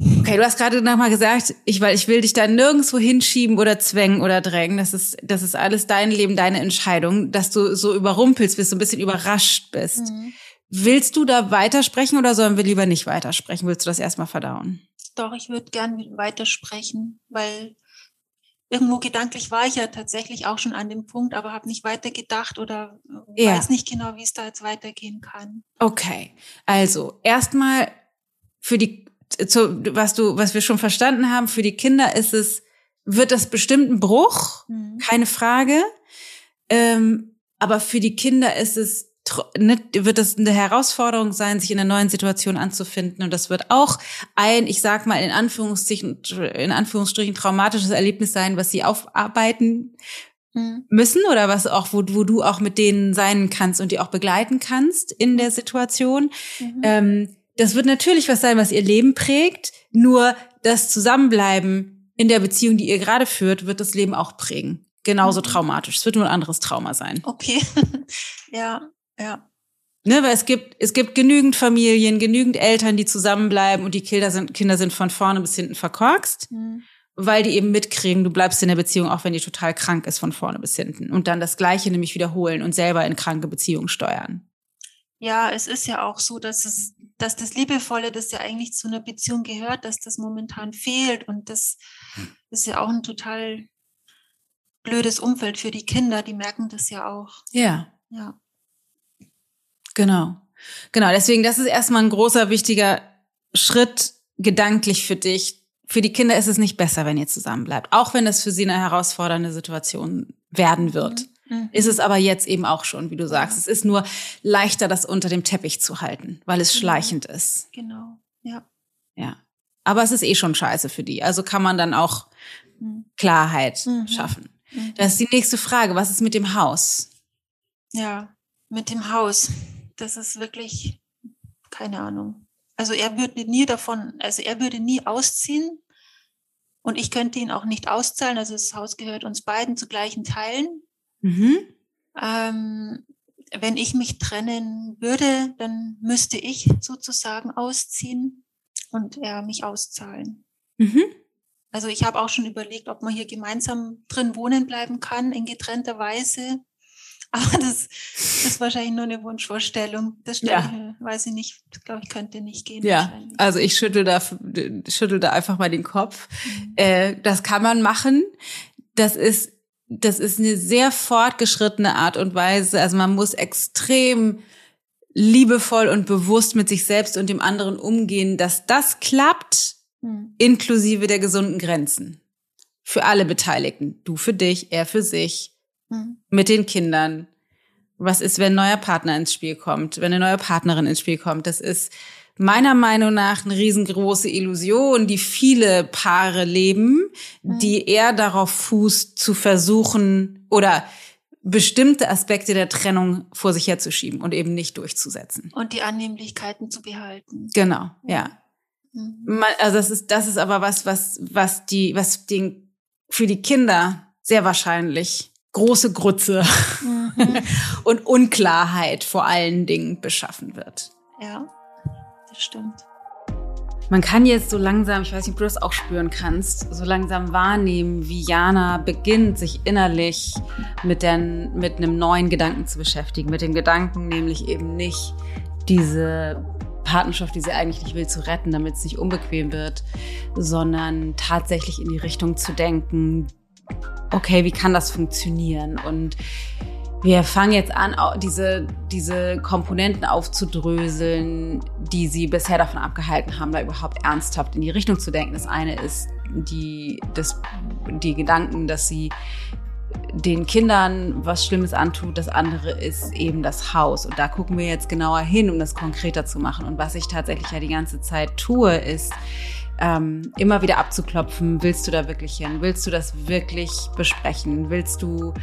Okay, du hast gerade nochmal gesagt, ich, weil ich will dich da nirgendwo hinschieben oder zwängen oder drängen. Das ist, das ist alles dein Leben, deine Entscheidung, dass du so überrumpelst bist, so ein bisschen überrascht bist. Mhm. Willst du da weitersprechen oder sollen wir lieber nicht weitersprechen? Willst du das erstmal verdauen? Doch, ich würde gern weitersprechen, weil irgendwo gedanklich war ich ja tatsächlich auch schon an dem Punkt, aber habe nicht weitergedacht oder ja. weiß nicht genau, wie es da jetzt weitergehen kann. Okay, also erstmal für die zu, was du, was wir schon verstanden haben, für die Kinder ist es, wird das bestimmt ein Bruch, mhm. keine Frage. Ähm, aber für die Kinder ist es ne, wird das eine Herausforderung sein, sich in einer neuen Situation anzufinden. Und das wird auch ein, ich sag mal, in Anführungsstrichen, in Anführungsstrichen traumatisches Erlebnis sein, was sie aufarbeiten mhm. müssen oder was auch, wo, wo du auch mit denen sein kannst und die auch begleiten kannst in der Situation. Mhm. Ähm, das wird natürlich was sein, was ihr Leben prägt. Nur das Zusammenbleiben in der Beziehung, die ihr gerade führt, wird das Leben auch prägen. Genauso mhm. traumatisch. Es wird nur ein anderes Trauma sein. Okay. ja, ja. Ne, weil es gibt, es gibt genügend Familien, genügend Eltern, die zusammenbleiben und die Kinder sind, Kinder sind von vorne bis hinten verkorkst, mhm. weil die eben mitkriegen, du bleibst in der Beziehung, auch wenn die total krank ist, von vorne bis hinten. Und dann das Gleiche nämlich wiederholen und selber in kranke Beziehungen steuern. Ja, es ist ja auch so, dass es dass das Liebevolle, das ja eigentlich zu einer Beziehung gehört, dass das momentan fehlt. Und das hm. ist ja auch ein total blödes Umfeld für die Kinder, die merken das ja auch. Ja. Ja. Genau. Genau, deswegen, das ist erstmal ein großer, wichtiger Schritt gedanklich für dich. Für die Kinder ist es nicht besser, wenn ihr zusammen bleibt, auch wenn das für sie eine herausfordernde Situation werden wird. Mhm. Mhm. Ist es aber jetzt eben auch schon, wie du sagst. Ja. Es ist nur leichter, das unter dem Teppich zu halten, weil es genau. schleichend ist. Genau, ja. Ja. Aber es ist eh schon scheiße für die. Also kann man dann auch mhm. Klarheit mhm. schaffen. Mhm. Das ist die nächste Frage. Was ist mit dem Haus? Ja, mit dem Haus. Das ist wirklich keine Ahnung. Also er würde nie davon, also er würde nie ausziehen und ich könnte ihn auch nicht auszahlen. Also das Haus gehört uns beiden zu gleichen Teilen. Mhm. Ähm, wenn ich mich trennen würde, dann müsste ich sozusagen ausziehen und er mich auszahlen. Mhm. Also ich habe auch schon überlegt, ob man hier gemeinsam drin wohnen bleiben kann, in getrennter Weise. Aber das, ist wahrscheinlich nur eine Wunschvorstellung. Das ja. ich, weiß ich nicht, glaube ich, könnte nicht gehen. Ja, also ich schüttel da, schüttel da einfach mal den Kopf. Mhm. Äh, das kann man machen. Das ist das ist eine sehr fortgeschrittene Art und Weise. Also man muss extrem liebevoll und bewusst mit sich selbst und dem anderen umgehen, dass das klappt, mhm. inklusive der gesunden Grenzen. Für alle Beteiligten. Du für dich, er für sich, mhm. mit den Kindern. Was ist, wenn ein neuer Partner ins Spiel kommt, wenn eine neue Partnerin ins Spiel kommt? Das ist meiner Meinung nach eine riesengroße Illusion, die viele Paare leben, mhm. die eher darauf fußt, zu versuchen oder bestimmte Aspekte der Trennung vor sich herzuschieben und eben nicht durchzusetzen. Und die Annehmlichkeiten zu behalten. Genau, ja. Mhm. Also das ist, das ist aber was, was, was die, was den, für die Kinder sehr wahrscheinlich große Grütze mhm. und Unklarheit vor allen Dingen beschaffen wird. Ja das. Man kann jetzt so langsam, ich weiß nicht, ob du das auch spüren kannst, so langsam wahrnehmen, wie Jana beginnt, sich innerlich mit, den, mit einem neuen Gedanken zu beschäftigen. Mit dem Gedanken nämlich eben nicht diese Partnerschaft, die sie eigentlich nicht will, zu retten, damit es nicht unbequem wird, sondern tatsächlich in die Richtung zu denken, okay, wie kann das funktionieren? Und wir fangen jetzt an, diese, diese Komponenten aufzudröseln, die sie bisher davon abgehalten haben, da überhaupt ernsthaft in die Richtung zu denken. Das eine ist die, das, die Gedanken, dass sie den Kindern was Schlimmes antut. Das andere ist eben das Haus. Und da gucken wir jetzt genauer hin, um das konkreter zu machen. Und was ich tatsächlich ja die ganze Zeit tue, ist, ähm, immer wieder abzuklopfen, willst du da wirklich hin? Willst du das wirklich besprechen? Willst du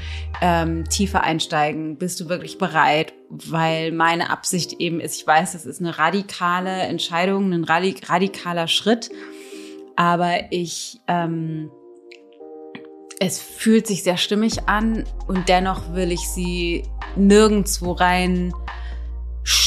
ähm, tiefer einsteigen? Bist du wirklich bereit? Weil meine Absicht eben ist, ich weiß, das ist eine radikale Entscheidung, ein radikaler Schritt, aber ich, ähm, es fühlt sich sehr stimmig an und dennoch will ich sie nirgendwo rein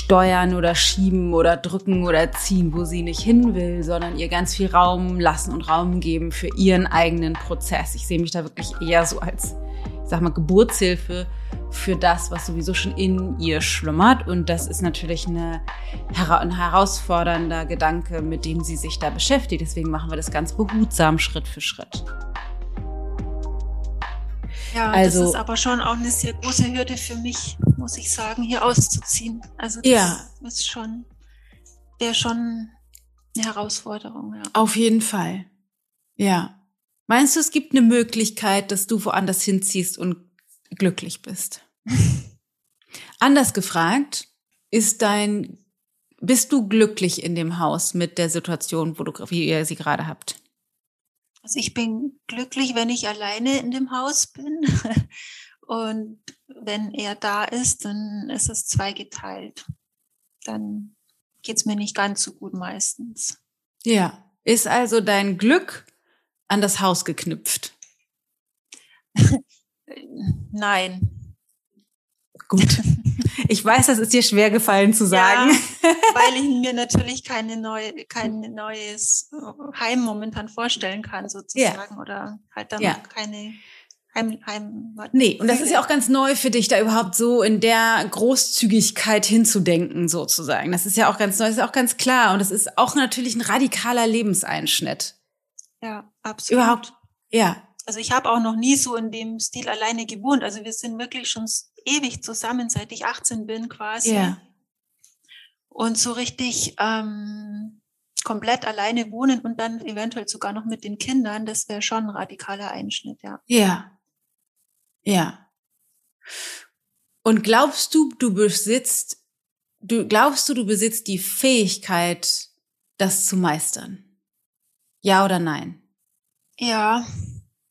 steuern oder schieben oder drücken oder ziehen, wo sie nicht hin will, sondern ihr ganz viel Raum lassen und Raum geben für ihren eigenen Prozess. Ich sehe mich da wirklich eher so als, ich sag mal, Geburtshilfe für das, was sowieso schon in ihr schlummert. Und das ist natürlich eine, ein herausfordernder Gedanke, mit dem sie sich da beschäftigt. Deswegen machen wir das ganz behutsam, Schritt für Schritt. Ja, also, das ist aber schon auch eine sehr große Hürde für mich, muss ich sagen, hier auszuziehen. Also das ja. ist schon, wäre schon eine Herausforderung. Ja. Auf jeden Fall. Ja. Meinst du, es gibt eine Möglichkeit, dass du woanders hinziehst und glücklich bist? Anders gefragt, ist dein, bist du glücklich in dem Haus mit der Situation, wo du, wie ihr sie gerade habt? Also ich bin glücklich, wenn ich alleine in dem Haus bin. Und wenn er da ist, dann ist es zweigeteilt. Dann geht es mir nicht ganz so gut meistens. Ja. Ist also dein Glück an das Haus geknüpft? Nein. Gut. Ich weiß, das ist dir schwer gefallen zu sagen. Ja, weil ich mir natürlich keine neue, kein neues Heim momentan vorstellen kann, sozusagen. Ja. Oder halt dann ja. keine Heim, Heim. Nee, und das ist ja auch ganz neu für dich, da überhaupt so in der Großzügigkeit hinzudenken, sozusagen. Das ist ja auch ganz neu, das ist auch ganz klar. Und das ist auch natürlich ein radikaler Lebenseinschnitt. Ja, absolut. Überhaupt, ja. Also ich habe auch noch nie so in dem Stil alleine gewohnt. Also wir sind wirklich schon ewig zusammen, seit ich 18 bin quasi. Ja. Und so richtig ähm, komplett alleine wohnen und dann eventuell sogar noch mit den Kindern, das wäre schon ein radikaler Einschnitt, ja. Ja. Ja. Und glaubst du, du besitzt, du glaubst du, du besitzt die Fähigkeit, das zu meistern? Ja oder nein? Ja.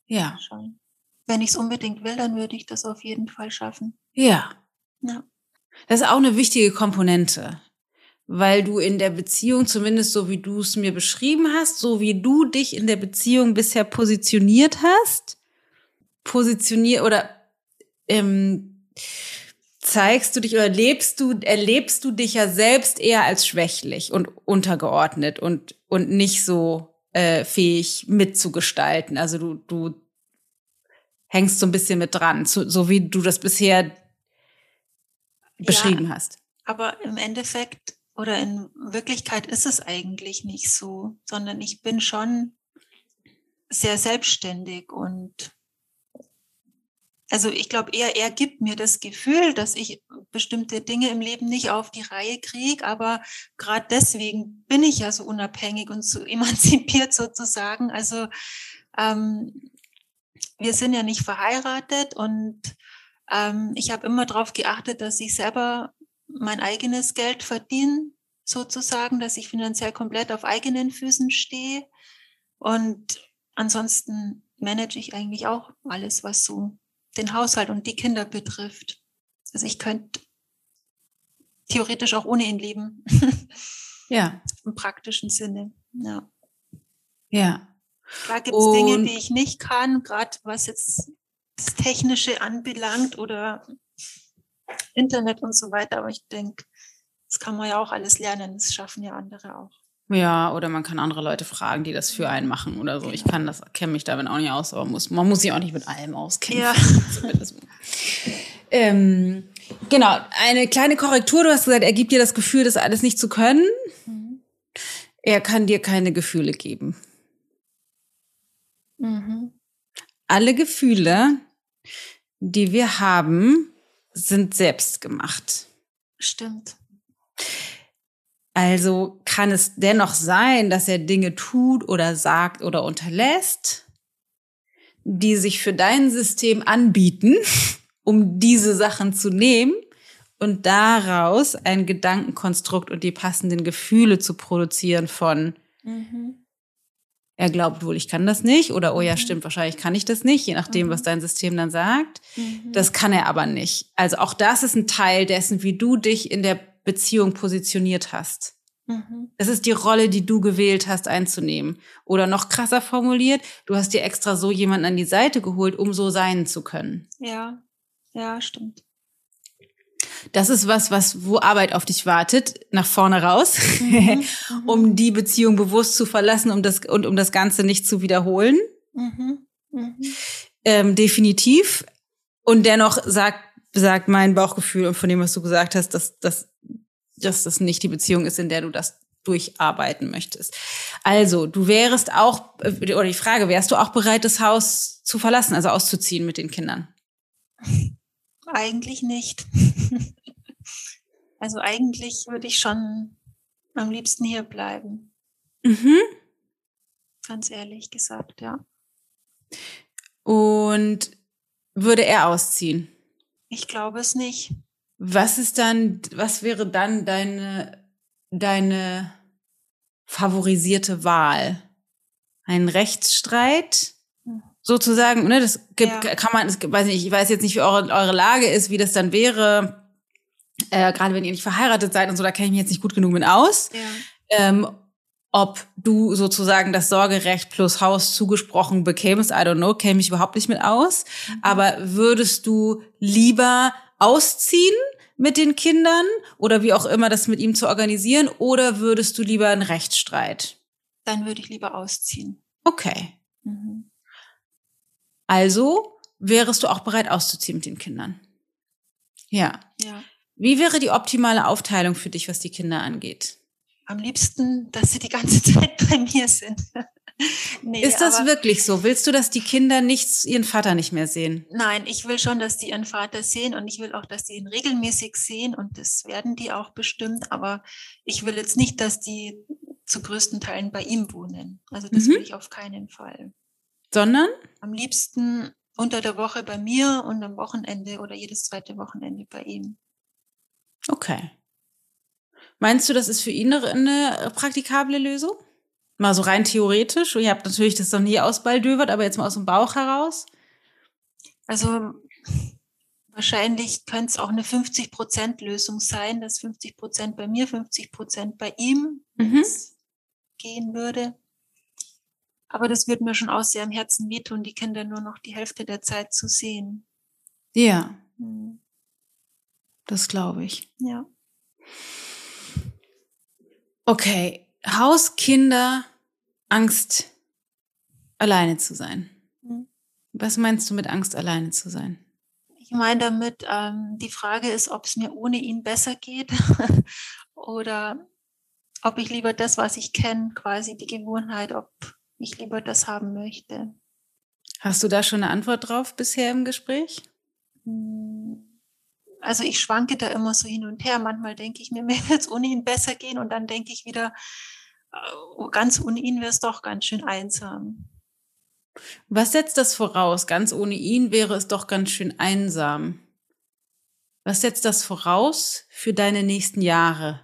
Ja. Schon. Wenn ich es unbedingt will, dann würde ich das auf jeden Fall schaffen. Ja. Ja. Das ist auch eine wichtige Komponente, weil du in der Beziehung, zumindest so wie du es mir beschrieben hast, so wie du dich in der Beziehung bisher positioniert hast, positioniert oder ähm, zeigst du dich oder lebst du, erlebst du dich ja selbst eher als schwächlich und untergeordnet und, und nicht so äh, fähig mitzugestalten. Also du, du hängst so ein bisschen mit dran, so, so wie du das bisher beschrieben ja, hast. Aber im Endeffekt oder in Wirklichkeit ist es eigentlich nicht so, sondern ich bin schon sehr selbstständig und also ich glaube eher, er gibt mir das Gefühl, dass ich bestimmte Dinge im Leben nicht auf die Reihe kriege, aber gerade deswegen bin ich ja so unabhängig und so emanzipiert sozusagen. Also ähm, wir sind ja nicht verheiratet und ähm, ich habe immer darauf geachtet, dass ich selber mein eigenes Geld verdiene, sozusagen, dass ich finanziell komplett auf eigenen Füßen stehe. Und ansonsten manage ich eigentlich auch alles, was so den Haushalt und die Kinder betrifft. Also ich könnte theoretisch auch ohne ihn leben. ja. Im praktischen Sinne. Ja. Ja. Da gibt es Dinge, die ich nicht kann, gerade was jetzt das Technische anbelangt oder Internet und so weiter. Aber ich denke, das kann man ja auch alles lernen. Das schaffen ja andere auch. Ja, oder man kann andere Leute fragen, die das für einen machen oder so. Ich kann das, kenne mich damit auch nicht aus, aber muss, man muss sich auch nicht mit allem auskennen. Ja. ähm, genau, eine kleine Korrektur. Du hast gesagt, er gibt dir das Gefühl, das alles nicht zu können. Mhm. Er kann dir keine Gefühle geben. Mhm. Alle Gefühle, die wir haben, sind selbst gemacht. Stimmt. Also kann es dennoch sein, dass er Dinge tut oder sagt oder unterlässt, die sich für dein System anbieten, um diese Sachen zu nehmen und daraus ein Gedankenkonstrukt und die passenden Gefühle zu produzieren von mhm. Er glaubt wohl, ich kann das nicht oder oh ja, mhm. stimmt, wahrscheinlich kann ich das nicht, je nachdem, mhm. was dein System dann sagt. Mhm. Das kann er aber nicht. Also auch das ist ein Teil dessen, wie du dich in der Beziehung positioniert hast. Mhm. Das ist die Rolle, die du gewählt hast, einzunehmen. Oder noch krasser formuliert, du hast dir extra so jemanden an die Seite geholt, um so sein zu können. Ja, ja, stimmt. Das ist was, was, wo Arbeit auf dich wartet, nach vorne raus, mhm, um mhm. die Beziehung bewusst zu verlassen um das, und um das Ganze nicht zu wiederholen. Mhm, mh. ähm, definitiv. Und dennoch sagt, sagt mein Bauchgefühl und von dem, was du gesagt hast, dass, dass dass das nicht die Beziehung ist, in der du das durcharbeiten möchtest. Also, du wärst auch, oder die Frage, wärst du auch bereit, das Haus zu verlassen, also auszuziehen mit den Kindern? Eigentlich nicht. also eigentlich würde ich schon am liebsten hier bleiben. Mhm. Ganz ehrlich gesagt, ja. Und würde er ausziehen? Ich glaube es nicht. Was ist dann, was wäre dann deine, deine favorisierte Wahl? Ein Rechtsstreit? Sozusagen, ne, das gibt, ja. kann man, das, weiß nicht, ich weiß jetzt nicht, wie eure, eure Lage ist, wie das dann wäre, äh, gerade wenn ihr nicht verheiratet seid und so, da kenne ich mich jetzt nicht gut genug mit aus. Ja. Ähm, ob du sozusagen das Sorgerecht plus Haus zugesprochen bekämst, I don't know, käme ich überhaupt nicht mit aus. Mhm. Aber würdest du lieber ausziehen mit den Kindern oder wie auch immer das mit ihm zu organisieren oder würdest du lieber einen Rechtsstreit? Dann würde ich lieber ausziehen. Okay. Mhm. Also wärest du auch bereit auszuziehen mit den Kindern? Ja. Ja. Wie wäre die optimale Aufteilung für dich, was die Kinder angeht? Am liebsten, dass sie die ganze Zeit bei mir sind. nee, ist das wirklich so? Willst du, dass die Kinder nichts, ihren Vater nicht mehr sehen? Nein, ich will schon, dass die ihren Vater sehen und ich will auch, dass die ihn regelmäßig sehen und das werden die auch bestimmt. Aber ich will jetzt nicht, dass die zu größten Teilen bei ihm wohnen. Also das mhm. will ich auf keinen Fall. Sondern? Am liebsten unter der Woche bei mir und am Wochenende oder jedes zweite Wochenende bei ihm. Okay. Meinst du, das ist für ihn eine praktikable Lösung? Mal so rein theoretisch. Ihr habt natürlich das noch nie ausbaldövert, aber jetzt mal aus dem Bauch heraus. Also wahrscheinlich könnte es auch eine 50-Prozent-Lösung sein, dass 50 Prozent bei mir, 50 Prozent bei ihm mhm. gehen würde. Aber das würde mir schon auch sehr am Herzen wehtun, die Kinder nur noch die Hälfte der Zeit zu sehen. Ja. Mhm. Das glaube ich. Ja. Okay, Haus, Kinder, Angst, alleine zu sein. Mhm. Was meinst du mit Angst, alleine zu sein? Ich meine damit, ähm, die Frage ist, ob es mir ohne ihn besser geht oder ob ich lieber das, was ich kenne, quasi die Gewohnheit, ob ich lieber das haben möchte. Hast du da schon eine Antwort drauf bisher im Gespräch? Hm, also ich schwanke da immer so hin und her. Manchmal denke ich mir, mir wird es ohne ihn besser gehen und dann denke ich wieder, äh, ganz ohne ihn wäre es doch ganz schön einsam. Was setzt das voraus? Ganz ohne ihn wäre es doch ganz schön einsam. Was setzt das voraus für deine nächsten Jahre?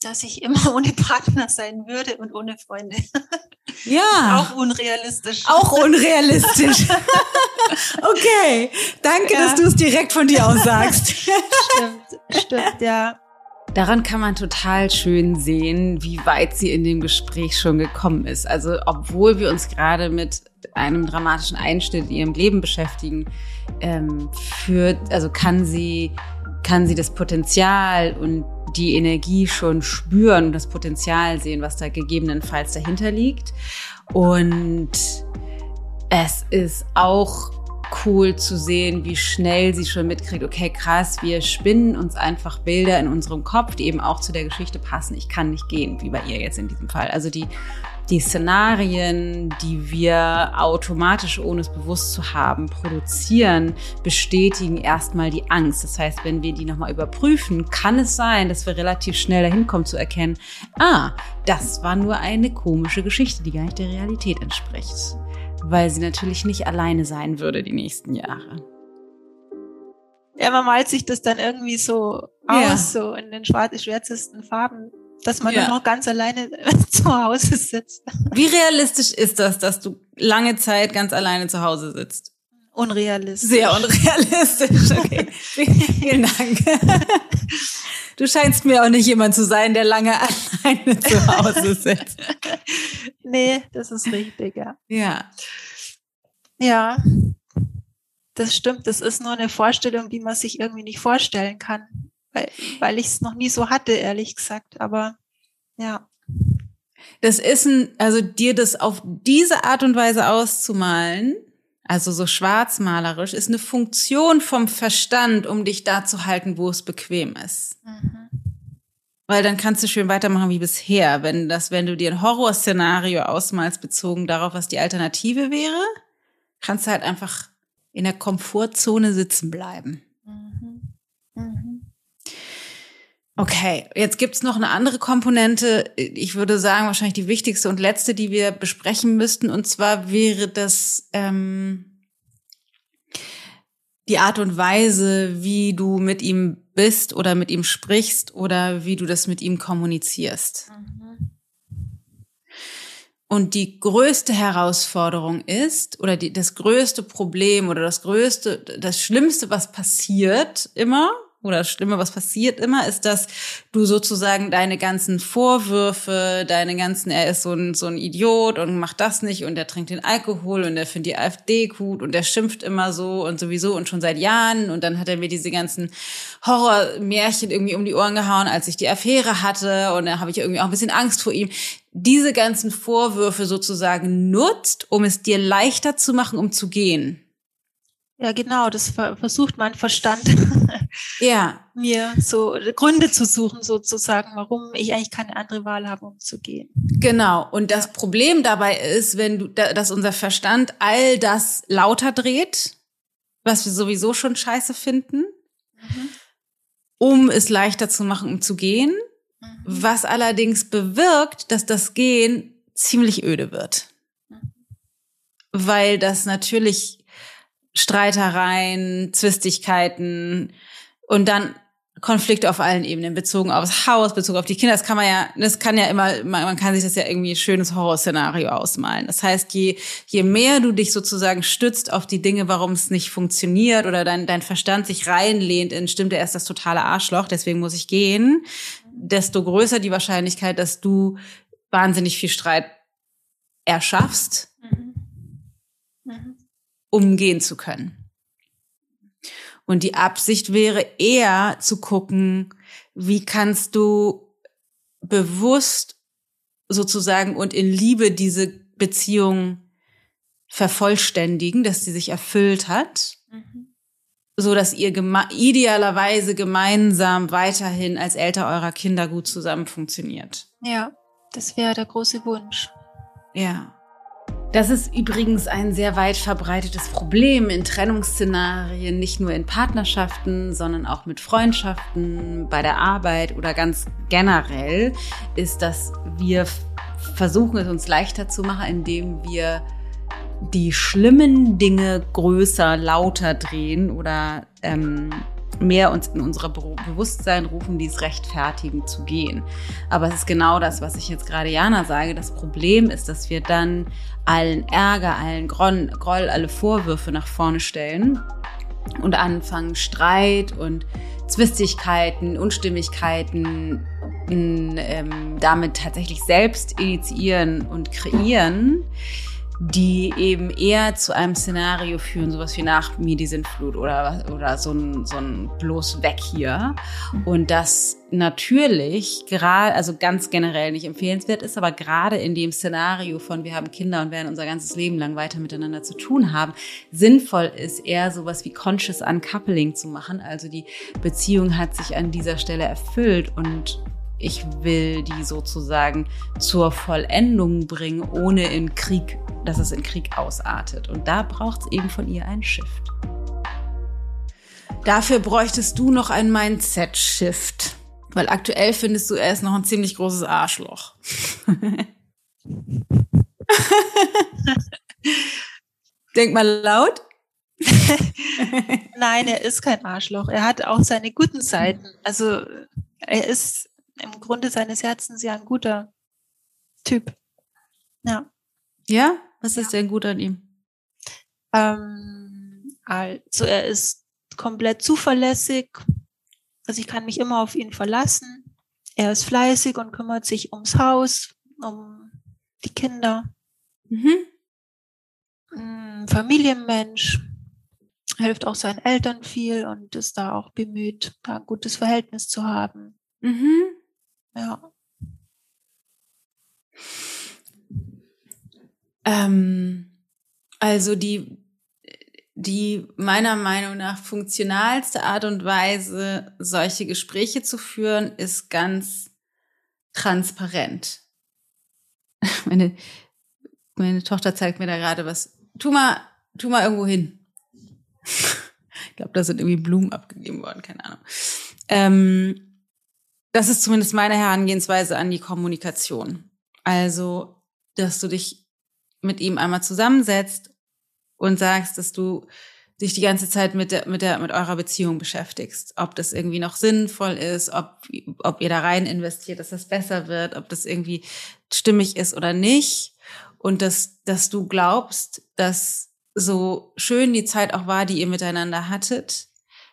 Dass ich immer ohne Partner sein würde und ohne Freunde. Ja. Auch unrealistisch. Auch unrealistisch. okay. Danke, ja. dass du es direkt von dir aus sagst. stimmt, stimmt, ja. Daran kann man total schön sehen, wie weit sie in dem Gespräch schon gekommen ist. Also, obwohl wir uns gerade mit einem dramatischen Einschnitt in ihrem Leben beschäftigen, ähm, führt, also kann sie, kann sie das Potenzial und die Energie schon spüren und das Potenzial sehen, was da gegebenenfalls dahinter liegt. Und es ist auch cool zu sehen, wie schnell sie schon mitkriegt, okay, krass, wir spinnen uns einfach Bilder in unserem Kopf, die eben auch zu der Geschichte passen. Ich kann nicht gehen, wie bei ihr jetzt in diesem Fall. Also die, die Szenarien, die wir automatisch, ohne es bewusst zu haben, produzieren, bestätigen erstmal die Angst. Das heißt, wenn wir die nochmal überprüfen, kann es sein, dass wir relativ schnell dahin kommen zu erkennen, ah, das war nur eine komische Geschichte, die gar nicht der Realität entspricht weil sie natürlich nicht alleine sein würde die nächsten Jahre. Ja, man malt sich das dann irgendwie so ja. aus, so in den schwärzesten Farben, dass man ja. dann noch ganz alleine zu Hause sitzt. Wie realistisch ist das, dass du lange Zeit ganz alleine zu Hause sitzt? Unrealistisch. Sehr unrealistisch. Okay. Vielen Dank. Du scheinst mir auch nicht jemand zu sein, der lange alleine zu Hause sitzt. nee, das ist richtig, ja. Ja. Ja, das stimmt. Das ist nur eine Vorstellung, die man sich irgendwie nicht vorstellen kann, weil, weil ich es noch nie so hatte, ehrlich gesagt. Aber ja. Das ist ein, also dir das auf diese Art und Weise auszumalen, also so schwarzmalerisch, ist eine Funktion vom Verstand, um dich da zu halten, wo es bequem ist. Mhm. Weil dann kannst du schön weitermachen wie bisher. Wenn das, wenn du dir ein Horrorszenario ausmalst, bezogen darauf, was die Alternative wäre, kannst du halt einfach in der Komfortzone sitzen bleiben. Mhm. Mhm. Okay, jetzt gibt's noch eine andere Komponente. Ich würde sagen, wahrscheinlich die wichtigste und letzte, die wir besprechen müssten. Und zwar wäre das ähm, die Art und Weise, wie du mit ihm bist oder mit ihm sprichst oder wie du das mit ihm kommunizierst. Mhm. Und die größte Herausforderung ist, oder die, das größte Problem oder das größte, das Schlimmste, was passiert immer, oder das was passiert immer, ist, dass du sozusagen deine ganzen Vorwürfe, deine ganzen, er ist so ein, so ein Idiot und macht das nicht und er trinkt den Alkohol und er findet die AfD gut und er schimpft immer so und sowieso und schon seit Jahren und dann hat er mir diese ganzen Horrormärchen irgendwie um die Ohren gehauen, als ich die Affäre hatte und da habe ich irgendwie auch ein bisschen Angst vor ihm. Diese ganzen Vorwürfe sozusagen nutzt, um es dir leichter zu machen, um zu gehen. Ja, genau, das versucht mein Verstand. ja. Mir so Gründe zu suchen, sozusagen, warum ich eigentlich keine andere Wahl habe, um zu gehen. Genau. Und das Problem dabei ist, wenn du, dass unser Verstand all das lauter dreht, was wir sowieso schon scheiße finden, mhm. um es leichter zu machen, um zu gehen, mhm. was allerdings bewirkt, dass das Gehen ziemlich öde wird. Mhm. Weil das natürlich Streitereien, Zwistigkeiten und dann Konflikte auf allen Ebenen, bezogen aufs Haus, bezogen auf die Kinder. Das kann man ja, das kann ja immer, man, kann sich das ja irgendwie ein schönes Horrorszenario ausmalen. Das heißt, je, je mehr du dich sozusagen stützt auf die Dinge, warum es nicht funktioniert oder dein, dein Verstand sich reinlehnt in, stimmt, er ist das totale Arschloch, deswegen muss ich gehen, desto größer die Wahrscheinlichkeit, dass du wahnsinnig viel Streit erschaffst. Umgehen zu können. Und die Absicht wäre eher zu gucken, wie kannst du bewusst sozusagen und in Liebe diese Beziehung vervollständigen, dass sie sich erfüllt hat, mhm. so dass ihr geme idealerweise gemeinsam weiterhin als Eltern eurer Kinder gut zusammen funktioniert. Ja, das wäre der große Wunsch. Ja. Das ist übrigens ein sehr weit verbreitetes Problem in Trennungsszenarien, nicht nur in Partnerschaften, sondern auch mit Freundschaften, bei der Arbeit oder ganz generell, ist, dass wir versuchen es uns leichter zu machen, indem wir die schlimmen Dinge größer, lauter drehen oder ähm, mehr uns in unser Bewusstsein rufen, dies rechtfertigen zu gehen. Aber es ist genau das, was ich jetzt gerade Jana sage. Das Problem ist, dass wir dann allen Ärger, allen Groll, alle Vorwürfe nach vorne stellen und anfangen, Streit und Zwistigkeiten, Unstimmigkeiten ähm, damit tatsächlich selbst initiieren und kreieren die eben eher zu einem Szenario führen, sowas wie nach mir die Sintflut oder, oder so ein, so ein bloß weg hier. Und das natürlich gerade, also ganz generell nicht empfehlenswert ist, aber gerade in dem Szenario von wir haben Kinder und werden unser ganzes Leben lang weiter miteinander zu tun haben, sinnvoll ist eher sowas wie Conscious Uncoupling zu machen. Also die Beziehung hat sich an dieser Stelle erfüllt und ich will die sozusagen zur Vollendung bringen, ohne in Krieg, dass es in Krieg ausartet. Und da braucht es eben von ihr einen Shift. Dafür bräuchtest du noch ein Mindset-Shift. Weil aktuell findest du, er ist noch ein ziemlich großes Arschloch. Denk mal laut. Nein, er ist kein Arschloch. Er hat auch seine guten Seiten. Also er ist im Grunde seines Herzens ja ein guter Typ. Ja. Ja? Was ist denn gut an ihm? Ähm, also er ist komplett zuverlässig. Also ich kann mich immer auf ihn verlassen. Er ist fleißig und kümmert sich ums Haus, um die Kinder. Mhm. Mm, Familienmensch, hilft auch seinen Eltern viel und ist da auch bemüht, da ein gutes Verhältnis zu haben. Mhm. Ja. Ähm, also die, die meiner Meinung nach funktionalste Art und Weise, solche Gespräche zu führen, ist ganz transparent. Meine, meine Tochter zeigt mir da gerade was. Tu mal, tu mal irgendwo hin. ich glaube, da sind irgendwie Blumen abgegeben worden, keine Ahnung. Ähm, das ist zumindest meine Herangehensweise an die Kommunikation. Also, dass du dich mit ihm einmal zusammensetzt und sagst, dass du dich die ganze Zeit mit der, mit der, mit eurer Beziehung beschäftigst. Ob das irgendwie noch sinnvoll ist, ob, ob ihr da rein investiert, dass das besser wird, ob das irgendwie stimmig ist oder nicht. Und dass, dass du glaubst, dass so schön die Zeit auch war, die ihr miteinander hattet,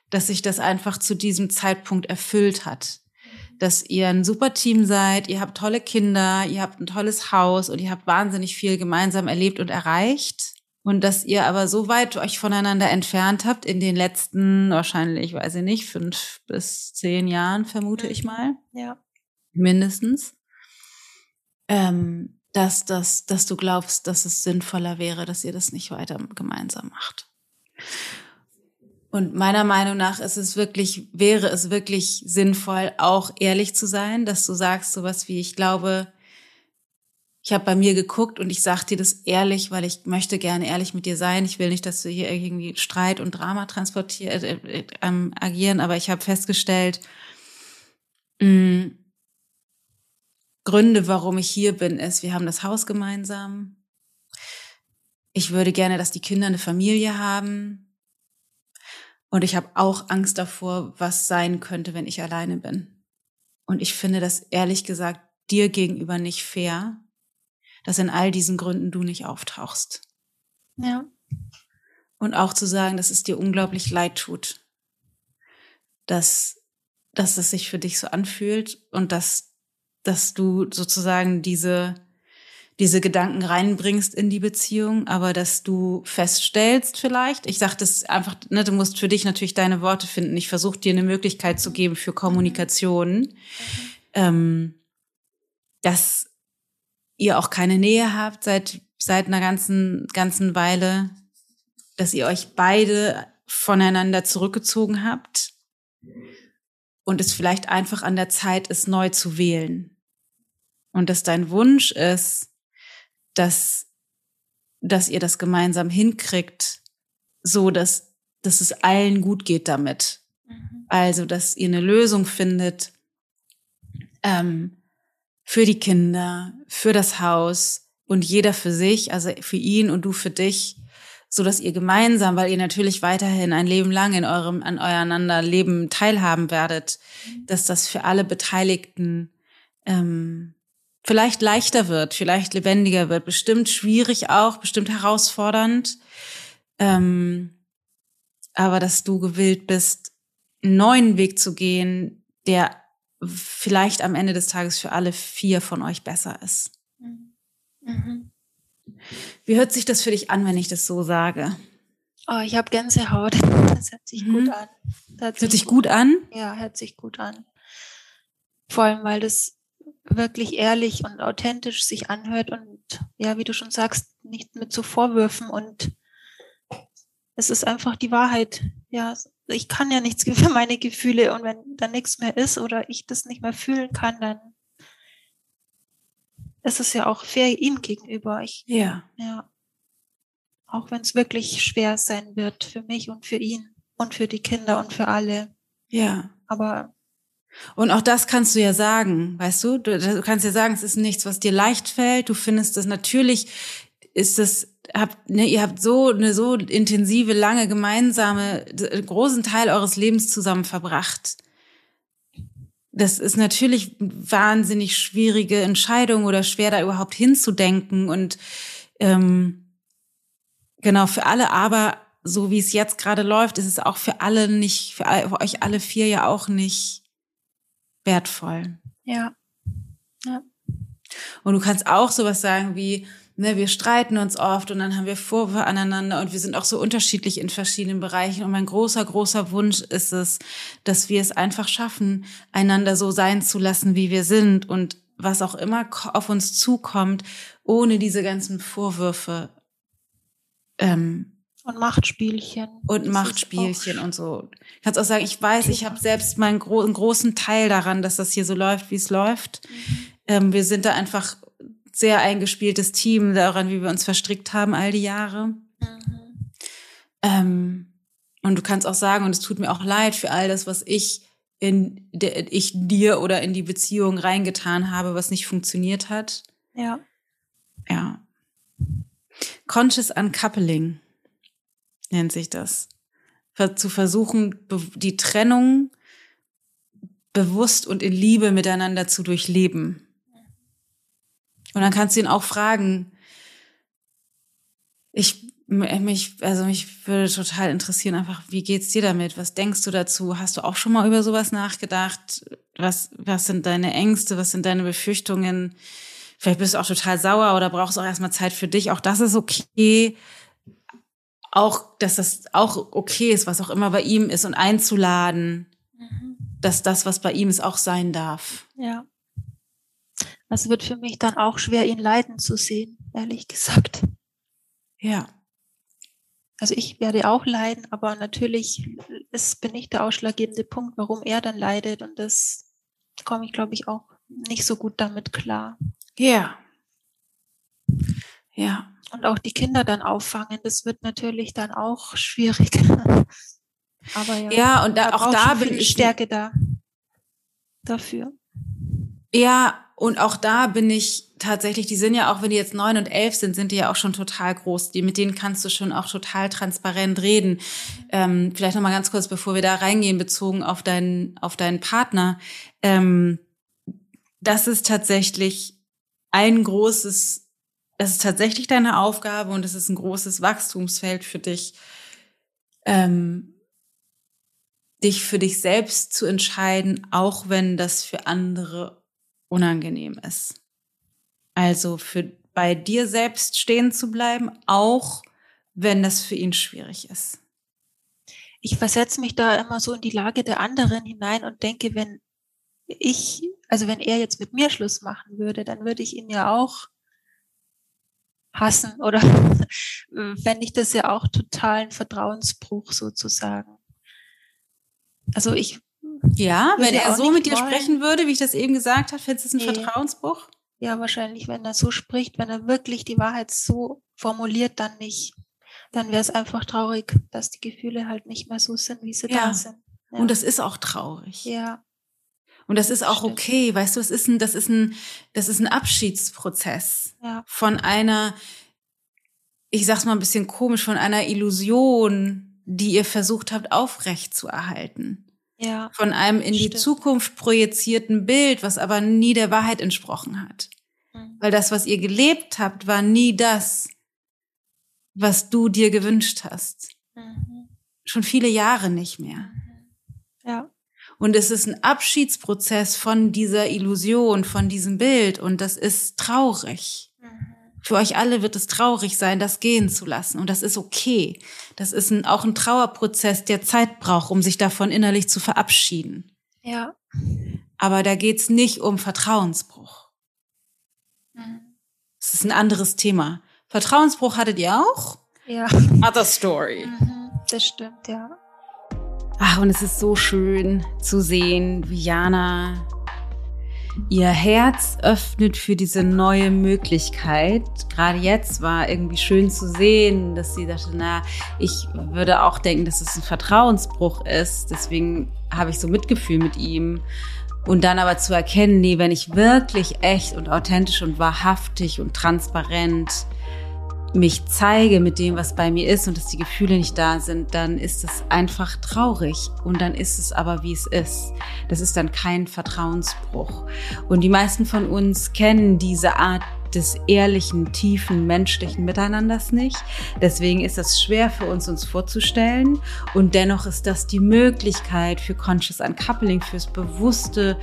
dass sich das einfach zu diesem Zeitpunkt erfüllt hat dass ihr ein super Team seid, ihr habt tolle Kinder, ihr habt ein tolles Haus und ihr habt wahnsinnig viel gemeinsam erlebt und erreicht. Und dass ihr aber so weit euch voneinander entfernt habt in den letzten, wahrscheinlich, weiß ich nicht, fünf bis zehn Jahren, vermute ich mal. Ja. Mindestens. Ähm, dass, dass, dass du glaubst, dass es sinnvoller wäre, dass ihr das nicht weiter gemeinsam macht. Und meiner Meinung nach ist es wirklich, wäre es wirklich sinnvoll, auch ehrlich zu sein, dass du sagst sowas wie, ich glaube, ich habe bei mir geguckt und ich sag dir das ehrlich, weil ich möchte gerne ehrlich mit dir sein. Ich will nicht, dass du hier irgendwie Streit und Drama transportieren, äh, äh, ähm, agieren, aber ich habe festgestellt, mh, mm, Gründe, warum ich hier bin, ist, wir haben das Haus gemeinsam. Ich würde gerne, dass die Kinder eine Familie haben. Und ich habe auch Angst davor, was sein könnte, wenn ich alleine bin. Und ich finde das ehrlich gesagt dir gegenüber nicht fair, dass in all diesen Gründen du nicht auftauchst. Ja. Und auch zu sagen, dass es dir unglaublich leid tut, dass, dass es sich für dich so anfühlt und dass, dass du sozusagen diese, diese Gedanken reinbringst in die Beziehung, aber dass du feststellst vielleicht, ich sage das einfach, ne, du musst für dich natürlich deine Worte finden. Ich versuche dir eine Möglichkeit zu geben für Kommunikation, mhm. ähm, dass ihr auch keine Nähe habt seit seit einer ganzen ganzen Weile, dass ihr euch beide voneinander zurückgezogen habt und es vielleicht einfach an der Zeit ist, neu zu wählen. Und dass dein Wunsch ist, dass dass ihr das gemeinsam hinkriegt, so dass, dass es allen gut geht damit. Mhm. Also, dass ihr eine Lösung findet ähm, für die Kinder, für das Haus und jeder für sich, also für ihn und du für dich, so dass ihr gemeinsam, weil ihr natürlich weiterhin ein Leben lang in eurem an eureinander Leben teilhaben werdet, mhm. dass das für alle Beteiligten ähm, vielleicht leichter wird, vielleicht lebendiger wird, bestimmt schwierig auch, bestimmt herausfordernd, ähm, aber dass du gewillt bist, einen neuen Weg zu gehen, der vielleicht am Ende des Tages für alle vier von euch besser ist. Mhm. Wie hört sich das für dich an, wenn ich das so sage? Oh, ich habe Gänsehaut. Das hört sich mhm. gut an. hört, hört sich gut, gut an? Ja, hört sich gut an. Vor allem, weil das wirklich ehrlich und authentisch sich anhört und ja, wie du schon sagst, nicht mit so Vorwürfen und es ist einfach die Wahrheit. Ja, ich kann ja nichts für meine Gefühle und wenn da nichts mehr ist oder ich das nicht mehr fühlen kann, dann ist es ja auch fair ihm gegenüber. Ich, ja. Ja. Auch wenn es wirklich schwer sein wird für mich und für ihn und für die Kinder und für alle. Ja. Aber und auch das kannst du ja sagen, weißt du? Du, du kannst ja sagen, es ist nichts, was dir leicht fällt. Du findest das natürlich, ist das, habt, ne, ihr habt so eine so intensive, lange gemeinsame, großen Teil eures Lebens zusammen verbracht. Das ist natürlich wahnsinnig schwierige Entscheidung oder schwer, da überhaupt hinzudenken. Und ähm, genau für alle, aber so wie es jetzt gerade läuft, ist es auch für alle nicht, für, für euch alle vier ja auch nicht wertvoll. Ja. ja. Und du kannst auch sowas sagen wie, ne, wir streiten uns oft und dann haben wir Vorwürfe aneinander und wir sind auch so unterschiedlich in verschiedenen Bereichen. Und mein großer, großer Wunsch ist es, dass wir es einfach schaffen, einander so sein zu lassen, wie wir sind und was auch immer auf uns zukommt, ohne diese ganzen Vorwürfe ähm, und Machtspielchen. Und Machtspielchen und so. Kannst auch sagen, ich weiß, ich habe selbst meinen gro einen großen Teil daran, dass das hier so läuft, wie es läuft. Mhm. Ähm, wir sind da einfach sehr eingespieltes Team daran, wie wir uns verstrickt haben all die Jahre. Mhm. Ähm, und du kannst auch sagen, und es tut mir auch leid für all das, was ich in der, ich dir oder in die Beziehung reingetan habe, was nicht funktioniert hat. Ja. Ja. Conscious Uncoupling nennt sich das. Zu versuchen, die Trennung bewusst und in Liebe miteinander zu durchleben. Und dann kannst du ihn auch fragen, ich mich, also mich würde total interessieren, einfach, wie geht's dir damit? Was denkst du dazu? Hast du auch schon mal über sowas nachgedacht? Was, was sind deine Ängste? Was sind deine Befürchtungen? Vielleicht bist du auch total sauer oder brauchst auch erstmal Zeit für dich. Auch das ist okay auch, dass das auch okay ist, was auch immer bei ihm ist und einzuladen, mhm. dass das, was bei ihm ist, auch sein darf. Ja. Es wird für mich dann auch schwer, ihn leiden zu sehen, ehrlich gesagt. Ja. Also ich werde auch leiden, aber natürlich ist, bin ich der ausschlaggebende Punkt, warum er dann leidet und das komme ich, glaube ich, auch nicht so gut damit klar. Ja. Ja und auch die Kinder dann auffangen, das wird natürlich dann auch schwierig. Aber ja, ja und da, auch da bin ich Stärke da dafür. Ja, und auch da bin ich tatsächlich, die sind ja auch, wenn die jetzt neun und elf sind, sind die ja auch schon total groß. Die, mit denen kannst du schon auch total transparent reden. Ähm, vielleicht noch mal ganz kurz, bevor wir da reingehen, bezogen auf deinen, auf deinen Partner. Ähm, das ist tatsächlich ein großes es ist tatsächlich deine Aufgabe und es ist ein großes Wachstumsfeld für dich, ähm, dich für dich selbst zu entscheiden, auch wenn das für andere unangenehm ist. Also für bei dir selbst stehen zu bleiben, auch wenn das für ihn schwierig ist. Ich versetze mich da immer so in die Lage der anderen hinein und denke, wenn ich, also wenn er jetzt mit mir Schluss machen würde, dann würde ich ihn ja auch hassen oder fände ich das ja auch totalen Vertrauensbruch sozusagen. Also ich. Ja, wenn er so mit dir wollen. sprechen würde, wie ich das eben gesagt habe, fändest du es ein nee. Vertrauensbruch? Ja, wahrscheinlich, wenn er so spricht, wenn er wirklich die Wahrheit so formuliert, dann nicht. Dann wäre es einfach traurig, dass die Gefühle halt nicht mehr so sind, wie sie ja. da sind. Ja. Und das ist auch traurig. Ja. Und das ist auch Stimmt. okay, weißt du, es ist ein, das ist ein, das ist ein Abschiedsprozess ja. von einer, ich sag's mal ein bisschen komisch, von einer Illusion, die ihr versucht habt aufrecht zu erhalten. Ja. Von einem in Stimmt. die Zukunft projizierten Bild, was aber nie der Wahrheit entsprochen hat. Mhm. Weil das, was ihr gelebt habt, war nie das, was du dir gewünscht hast. Mhm. Schon viele Jahre nicht mehr. Mhm. Ja. Und es ist ein Abschiedsprozess von dieser Illusion, von diesem Bild. Und das ist traurig. Mhm. Für euch alle wird es traurig sein, das gehen zu lassen. Und das ist okay. Das ist ein, auch ein Trauerprozess, der Zeit braucht, um sich davon innerlich zu verabschieden. Ja. Aber da geht's nicht um Vertrauensbruch. Mhm. Das ist ein anderes Thema. Vertrauensbruch hattet ihr auch? Ja. Other story. Mhm, das stimmt, ja. Ach, und es ist so schön zu sehen, wie Jana ihr Herz öffnet für diese neue Möglichkeit. Gerade jetzt war irgendwie schön zu sehen, dass sie dachte, na, ich würde auch denken, dass es ein Vertrauensbruch ist. Deswegen habe ich so Mitgefühl mit ihm. Und dann aber zu erkennen, nee, wenn ich wirklich echt und authentisch und wahrhaftig und transparent mich zeige mit dem, was bei mir ist und dass die Gefühle nicht da sind, dann ist es einfach traurig und dann ist es aber, wie es ist. Das ist dann kein Vertrauensbruch. Und die meisten von uns kennen diese Art des ehrlichen, tiefen, menschlichen Miteinanders nicht. Deswegen ist es schwer für uns, uns vorzustellen. Und dennoch ist das die Möglichkeit für Conscious Uncoupling, fürs bewusste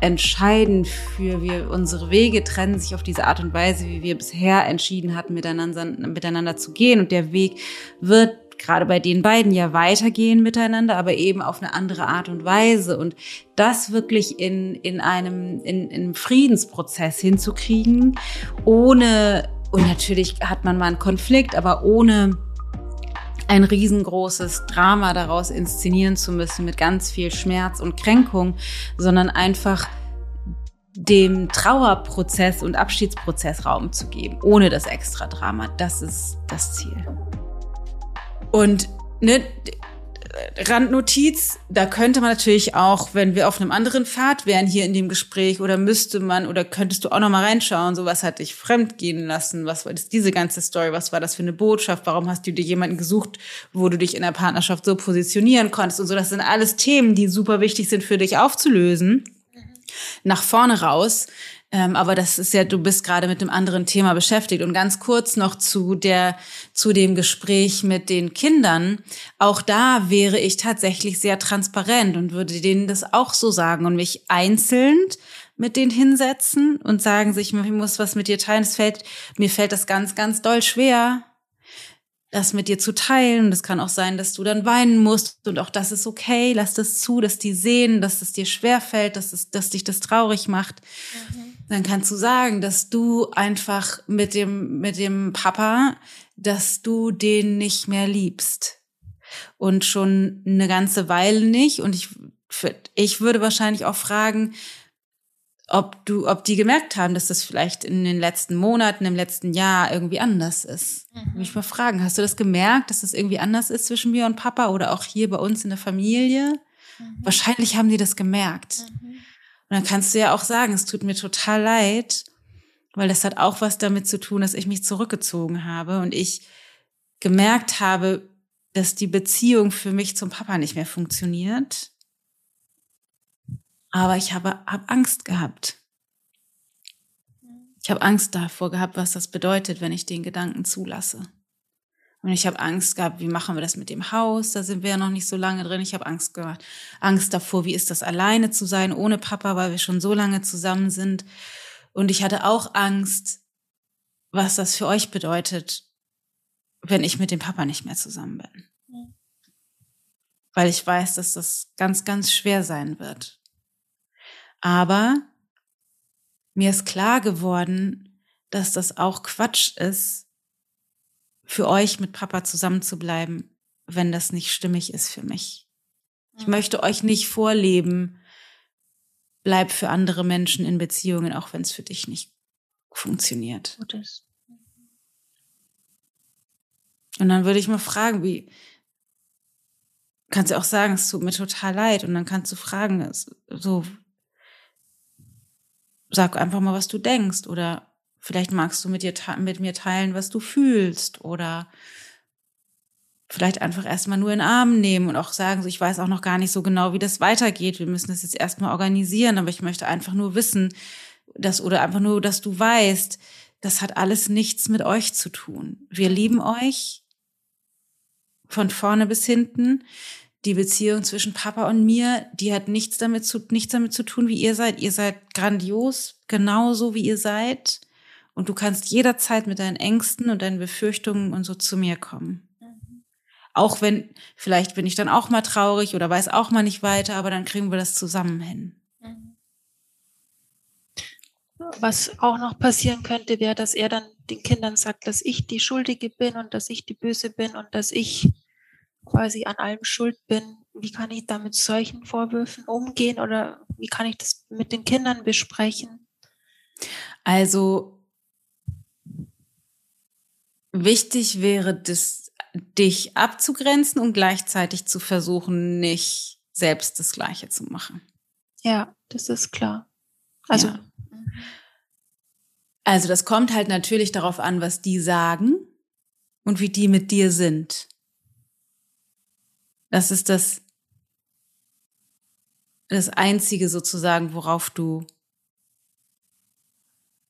entscheidend für wir unsere Wege trennen sich auf diese Art und Weise, wie wir bisher entschieden hatten, miteinander, miteinander zu gehen. Und der Weg wird gerade bei den beiden ja weitergehen miteinander, aber eben auf eine andere Art und Weise. Und das wirklich in, in einem, in, in einem Friedensprozess hinzukriegen, ohne, und natürlich hat man mal einen Konflikt, aber ohne ein riesengroßes Drama daraus inszenieren zu müssen mit ganz viel Schmerz und Kränkung, sondern einfach dem Trauerprozess und Abschiedsprozess Raum zu geben, ohne das extra Drama. Das ist das Ziel. Und ne, Randnotiz, da könnte man natürlich auch, wenn wir auf einem anderen Pfad wären hier in dem Gespräch oder müsste man oder könntest du auch noch mal reinschauen, so was hat dich fremdgehen lassen, was war das diese ganze Story, was war das für eine Botschaft, warum hast du dir jemanden gesucht, wo du dich in der Partnerschaft so positionieren konntest und so, das sind alles Themen, die super wichtig sind für dich aufzulösen. Nach vorne raus, ähm, aber das ist ja, du bist gerade mit einem anderen Thema beschäftigt. Und ganz kurz noch zu der, zu dem Gespräch mit den Kindern. Auch da wäre ich tatsächlich sehr transparent und würde denen das auch so sagen und mich einzeln mit denen hinsetzen und sagen sich, ich muss was mit dir teilen. Es fällt, mir fällt das ganz, ganz doll schwer, das mit dir zu teilen. Und es kann auch sein, dass du dann weinen musst. Und auch das ist okay. Lass das zu, dass die sehen, dass es dir schwer fällt, dass es, dass dich das traurig macht. Mhm dann kannst du sagen, dass du einfach mit dem, mit dem Papa, dass du den nicht mehr liebst. Und schon eine ganze Weile nicht. Und ich, ich würde wahrscheinlich auch fragen, ob du, ob die gemerkt haben, dass das vielleicht in den letzten Monaten, im letzten Jahr irgendwie anders ist. Mhm. Mich mal fragen, hast du das gemerkt, dass das irgendwie anders ist zwischen mir und Papa oder auch hier bei uns in der Familie? Mhm. Wahrscheinlich haben die das gemerkt. Mhm. Und dann kannst du ja auch sagen, es tut mir total leid, weil das hat auch was damit zu tun, dass ich mich zurückgezogen habe und ich gemerkt habe, dass die Beziehung für mich zum Papa nicht mehr funktioniert. Aber ich habe hab Angst gehabt. Ich habe Angst davor gehabt, was das bedeutet, wenn ich den Gedanken zulasse. Und ich habe Angst gehabt, wie machen wir das mit dem Haus? Da sind wir ja noch nicht so lange drin. Ich habe Angst gehabt, Angst davor, wie ist das alleine zu sein ohne Papa, weil wir schon so lange zusammen sind. Und ich hatte auch Angst, was das für euch bedeutet, wenn ich mit dem Papa nicht mehr zusammen bin. Weil ich weiß, dass das ganz, ganz schwer sein wird. Aber mir ist klar geworden, dass das auch Quatsch ist, für euch mit Papa zusammen zu bleiben, wenn das nicht stimmig ist für mich. Ich mhm. möchte euch nicht vorleben, bleib für andere Menschen in Beziehungen, auch wenn es für dich nicht funktioniert. Und dann würde ich mal fragen, wie, kannst du auch sagen, es tut mir total leid. Und dann kannst du fragen, so, sag einfach mal, was du denkst. Oder vielleicht magst du mit, dir, mit mir teilen, was du fühlst. Oder vielleicht einfach erstmal nur in den Arm nehmen und auch sagen, so, ich weiß auch noch gar nicht so genau, wie das weitergeht. Wir müssen das jetzt erstmal organisieren, aber ich möchte einfach nur wissen, dass, oder einfach nur, dass du weißt, das hat alles nichts mit euch zu tun. Wir lieben euch von vorne bis hinten die Beziehung zwischen Papa und mir, die hat nichts damit zu, nichts damit zu tun, wie ihr seid. Ihr seid grandios, genauso wie ihr seid. Und du kannst jederzeit mit deinen Ängsten und deinen Befürchtungen und so zu mir kommen. Mhm. Auch wenn, vielleicht bin ich dann auch mal traurig oder weiß auch mal nicht weiter, aber dann kriegen wir das zusammen hin. Mhm. Was auch noch passieren könnte, wäre, dass er dann den Kindern sagt, dass ich die Schuldige bin und dass ich die Böse bin und dass ich quasi an allem schuld bin, wie kann ich da mit solchen Vorwürfen umgehen oder wie kann ich das mit den Kindern besprechen? Also wichtig wäre, das, dich abzugrenzen und gleichzeitig zu versuchen, nicht selbst das Gleiche zu machen. Ja, das ist klar. Also, ja. also das kommt halt natürlich darauf an, was die sagen und wie die mit dir sind. Das ist das, das Einzige sozusagen, worauf du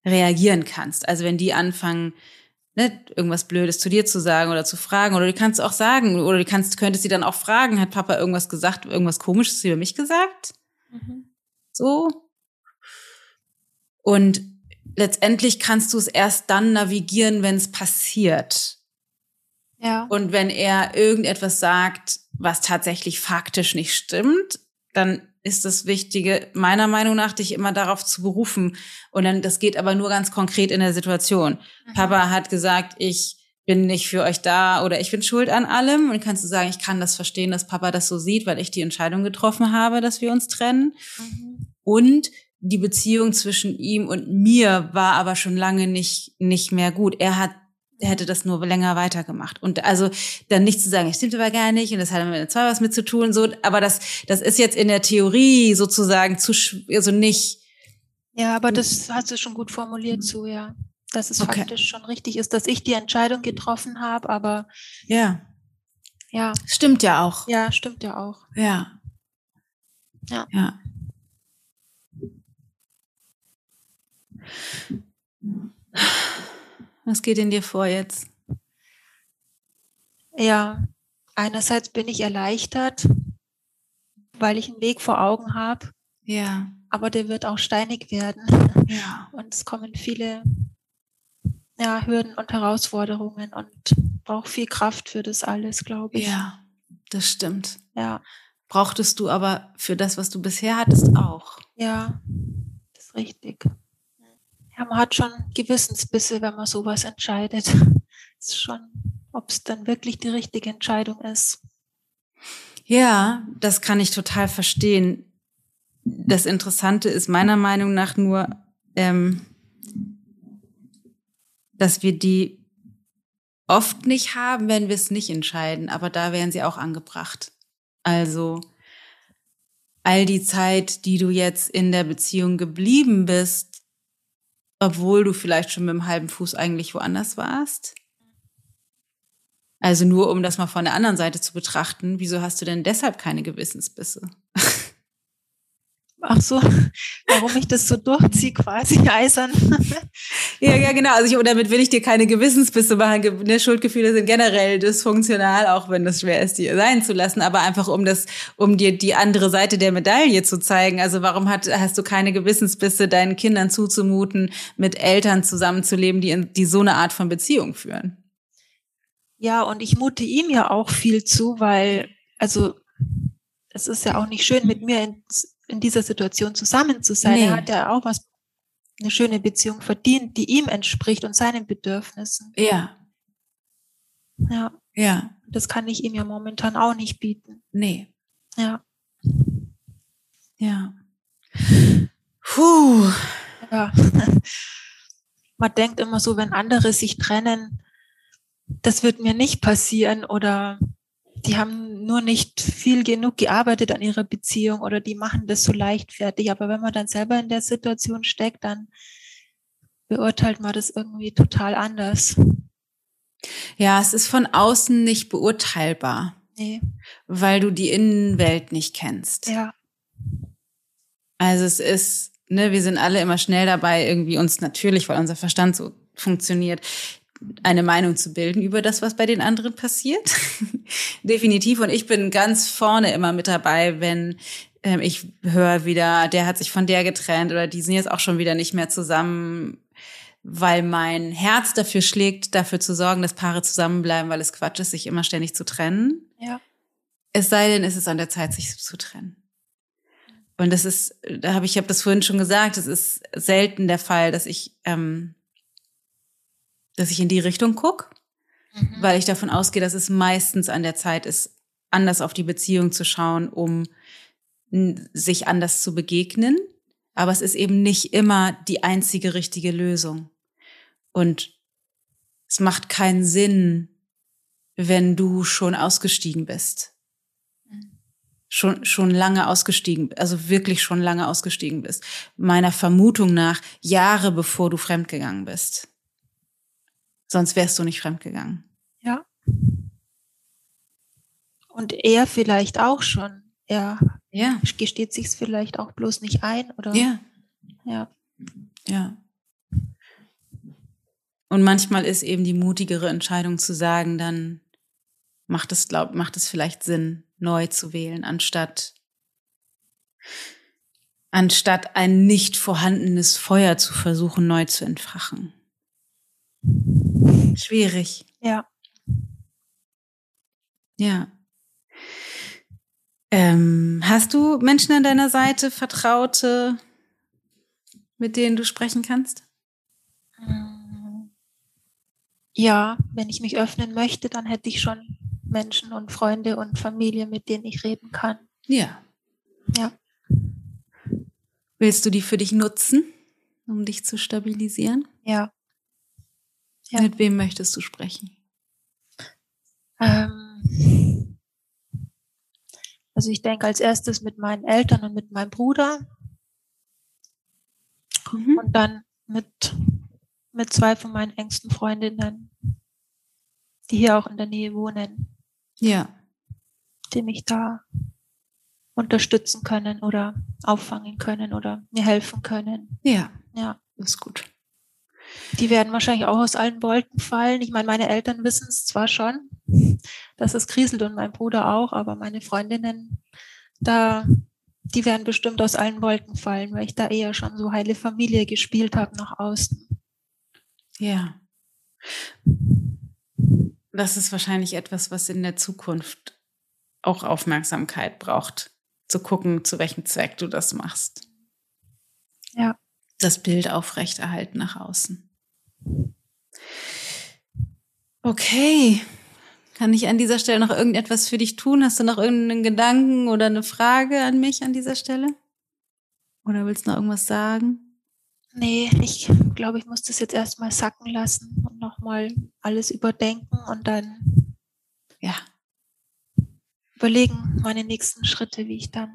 reagieren kannst. Also wenn die anfangen, ne, irgendwas Blödes zu dir zu sagen oder zu fragen, oder du kannst auch sagen, oder du kannst, könntest sie dann auch fragen, hat Papa irgendwas gesagt, irgendwas Komisches über mich gesagt? Mhm. So. Und letztendlich kannst du es erst dann navigieren, wenn es passiert. Ja. Und wenn er irgendetwas sagt, was tatsächlich faktisch nicht stimmt, dann ist das Wichtige, meiner Meinung nach, dich immer darauf zu berufen. Und dann, das geht aber nur ganz konkret in der Situation. Mhm. Papa hat gesagt, ich bin nicht für euch da oder ich bin schuld an allem. Und kannst du sagen, ich kann das verstehen, dass Papa das so sieht, weil ich die Entscheidung getroffen habe, dass wir uns trennen. Mhm. Und die Beziehung zwischen ihm und mir war aber schon lange nicht, nicht mehr gut. Er hat hätte das nur länger weitergemacht. Und also dann nicht zu sagen, es stimmt aber gar nicht und das hat mit Zwei was mit zu tun, so, aber das, das ist jetzt in der Theorie sozusagen zu, also nicht. Ja, aber das hast du schon gut formuliert so, ja. Dass es okay. faktisch schon richtig ist, dass ich die Entscheidung getroffen habe, aber. Ja. Ja. Stimmt ja auch. Ja, stimmt ja auch. Ja. Ja. Ja. Was geht in dir vor jetzt? Ja, einerseits bin ich erleichtert, weil ich einen Weg vor Augen habe. Ja. Aber der wird auch steinig werden. Ja. Und es kommen viele ja, Hürden und Herausforderungen und braucht viel Kraft für das alles, glaube ich. Ja, das stimmt. Ja. Brauchtest du aber für das, was du bisher hattest, auch. Ja, das ist richtig. Ja, man hat schon Gewissensbisse, wenn man sowas entscheidet. Das ist schon, ob es dann wirklich die richtige Entscheidung ist. Ja, das kann ich total verstehen. Das Interessante ist meiner Meinung nach nur, ähm, dass wir die oft nicht haben, wenn wir es nicht entscheiden. Aber da wären sie auch angebracht. Also all die Zeit, die du jetzt in der Beziehung geblieben bist, obwohl du vielleicht schon mit dem halben Fuß eigentlich woanders warst? Also nur um das mal von der anderen Seite zu betrachten, wieso hast du denn deshalb keine Gewissensbisse? Ach so, warum ich das so durchziehe, quasi eisern. ja, ja, genau. Also ich, damit will ich dir keine Gewissensbisse machen. Ne, Schuldgefühle sind generell dysfunktional, auch wenn das schwer ist, die sein zu lassen. Aber einfach um das, um dir die andere Seite der Medaille zu zeigen. Also warum hat, hast du keine Gewissensbisse, deinen Kindern zuzumuten, mit Eltern zusammenzuleben, die, in, die so eine Art von Beziehung führen? Ja, und ich mute ihm ja auch viel zu, weil, also, es ist ja auch nicht schön, mit mir ins in dieser Situation zusammen zu sein. Nee. Er hat ja auch was, eine schöne Beziehung verdient, die ihm entspricht und seinen Bedürfnissen. Ja. Ja. Ja. Das kann ich ihm ja momentan auch nicht bieten. Nee. Ja. Ja. Puh. Ja. man denkt immer so, wenn andere sich trennen, das wird mir nicht passieren oder die haben nur nicht viel genug gearbeitet an ihrer Beziehung oder die machen das so leichtfertig. Aber wenn man dann selber in der Situation steckt, dann beurteilt man das irgendwie total anders. Ja, es ist von außen nicht beurteilbar. Nee. Weil du die Innenwelt nicht kennst. Ja. Also es ist, ne, wir sind alle immer schnell dabei, irgendwie uns natürlich, weil unser Verstand so funktioniert, eine Meinung zu bilden über das, was bei den anderen passiert. Definitiv. Und ich bin ganz vorne immer mit dabei, wenn ähm, ich höre wieder, der hat sich von der getrennt oder die sind jetzt auch schon wieder nicht mehr zusammen, weil mein Herz dafür schlägt, dafür zu sorgen, dass Paare zusammenbleiben, weil es Quatsch ist, sich immer ständig zu trennen. Ja. Es sei denn, es ist an der Zeit, sich zu trennen. Und das ist, da habe ich, ich habe das vorhin schon gesagt, es ist selten der Fall, dass ich ähm, dass ich in die Richtung gucke, mhm. weil ich davon ausgehe, dass es meistens an der Zeit ist, anders auf die Beziehung zu schauen, um sich anders zu begegnen. Aber es ist eben nicht immer die einzige richtige Lösung. Und es macht keinen Sinn, wenn du schon ausgestiegen bist. Mhm. Schon, schon lange ausgestiegen, also wirklich schon lange ausgestiegen bist. Meiner Vermutung nach Jahre bevor du fremdgegangen bist. Sonst wärst du nicht fremdgegangen. Ja. Und er vielleicht auch schon. Er ja. gesteht sich vielleicht auch bloß nicht ein, oder? Ja. Ja. Ja. Und manchmal ist eben die mutigere Entscheidung zu sagen, dann macht es, glaub, macht es vielleicht Sinn, neu zu wählen, anstatt, anstatt ein nicht vorhandenes Feuer zu versuchen, neu zu entfachen. Schwierig. Ja. Ja. Ähm, hast du Menschen an deiner Seite, Vertraute, mit denen du sprechen kannst? Ja, wenn ich mich öffnen möchte, dann hätte ich schon Menschen und Freunde und Familie, mit denen ich reden kann. Ja. Ja. Willst du die für dich nutzen, um dich zu stabilisieren? Ja. Ja. Mit wem möchtest du sprechen? Ähm, also ich denke als erstes mit meinen Eltern und mit meinem Bruder. Mhm. Und dann mit, mit zwei von meinen engsten Freundinnen, die hier auch in der Nähe wohnen. Ja. Die mich da unterstützen können oder auffangen können oder mir helfen können. Ja. Ja. Das ist gut. Die werden wahrscheinlich auch aus allen Wolken fallen. Ich meine, meine Eltern wissen es zwar schon, dass es kriselt und mein Bruder auch, aber meine Freundinnen, da, die werden bestimmt aus allen Wolken fallen, weil ich da eher schon so heile Familie gespielt habe nach außen. Ja. Das ist wahrscheinlich etwas, was in der Zukunft auch Aufmerksamkeit braucht, zu gucken, zu welchem Zweck du das machst. Ja das Bild aufrechterhalten nach außen. Okay. Kann ich an dieser Stelle noch irgendetwas für dich tun? Hast du noch irgendeinen Gedanken oder eine Frage an mich an dieser Stelle? Oder willst du noch irgendwas sagen? Nee, ich glaube, ich muss das jetzt erstmal sacken lassen und nochmal alles überdenken und dann ja. überlegen meine nächsten Schritte, wie ich dann,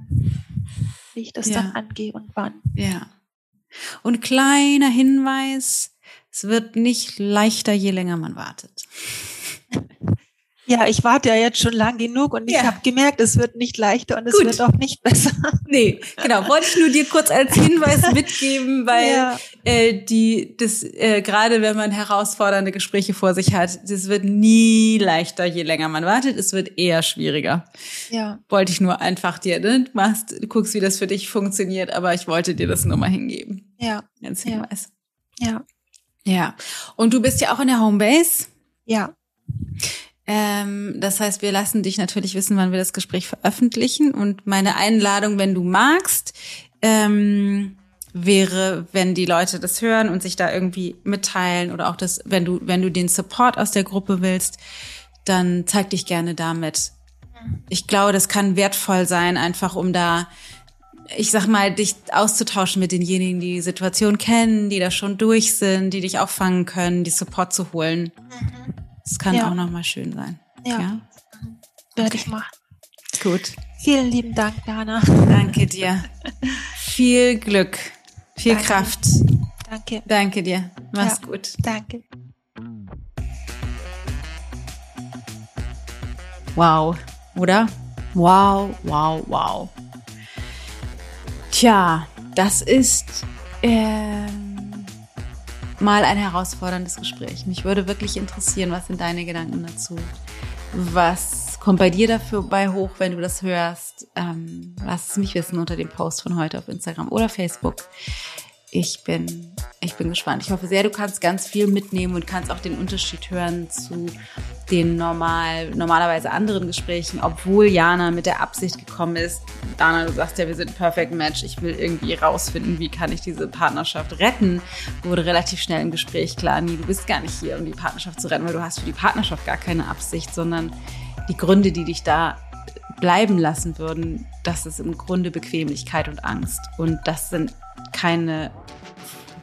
wie ich das ja. dann angehe und wann. Ja. Und kleiner Hinweis, es wird nicht leichter, je länger man wartet. Ja, ich warte ja jetzt schon lang genug und ja. ich habe gemerkt, es wird nicht leichter und es Gut. wird auch nicht besser. Nee, genau. Wollte ich nur dir kurz als Hinweis mitgeben, weil ja. äh, die das äh, gerade wenn man herausfordernde Gespräche vor sich hat, das wird nie leichter, je länger man wartet. Es wird eher schwieriger. Ja. Wollte ich nur einfach dir, ne? du machst, du guckst, wie das für dich funktioniert, aber ich wollte dir das nur mal hingeben. Ja. Als Hinweis. Ja. Ja. Und du bist ja auch in der Homebase. Ja. Ähm, das heißt, wir lassen dich natürlich wissen, wann wir das Gespräch veröffentlichen. Und meine Einladung, wenn du magst, ähm, wäre, wenn die Leute das hören und sich da irgendwie mitteilen oder auch das, wenn du, wenn du den Support aus der Gruppe willst, dann zeig dich gerne damit. Ich glaube, das kann wertvoll sein, einfach um da ich sag mal, dich auszutauschen mit denjenigen, die die Situation kennen, die da schon durch sind, die dich auffangen können, die Support zu holen. Mhm. Das kann ja. auch nochmal schön sein. Ja. ja? Werde okay. ich machen. Gut. Vielen lieben Dank, Dana. Danke dir. Viel Glück, viel Danke. Kraft. Danke. Danke dir. Mach's ja. gut. Danke. Wow, oder? Wow, wow, wow. Tja, das ist äh, mal ein herausforderndes Gespräch. Mich würde wirklich interessieren, was sind deine Gedanken dazu? Was kommt bei dir dafür bei hoch, wenn du das hörst? Ähm, lass es mich wissen unter dem Post von heute auf Instagram oder Facebook. Ich bin, ich bin gespannt. Ich hoffe sehr, du kannst ganz viel mitnehmen und kannst auch den Unterschied hören zu den normal, normalerweise anderen Gesprächen, obwohl Jana mit der Absicht gekommen ist. Dana, du sagst ja, wir sind ein Perfect Match. Ich will irgendwie rausfinden, wie kann ich diese Partnerschaft retten. Wurde relativ schnell im Gespräch klar, nee, du bist gar nicht hier, um die Partnerschaft zu retten, weil du hast für die Partnerschaft gar keine Absicht, sondern die Gründe, die dich da bleiben lassen würden, das ist im Grunde Bequemlichkeit und Angst. Und das sind keine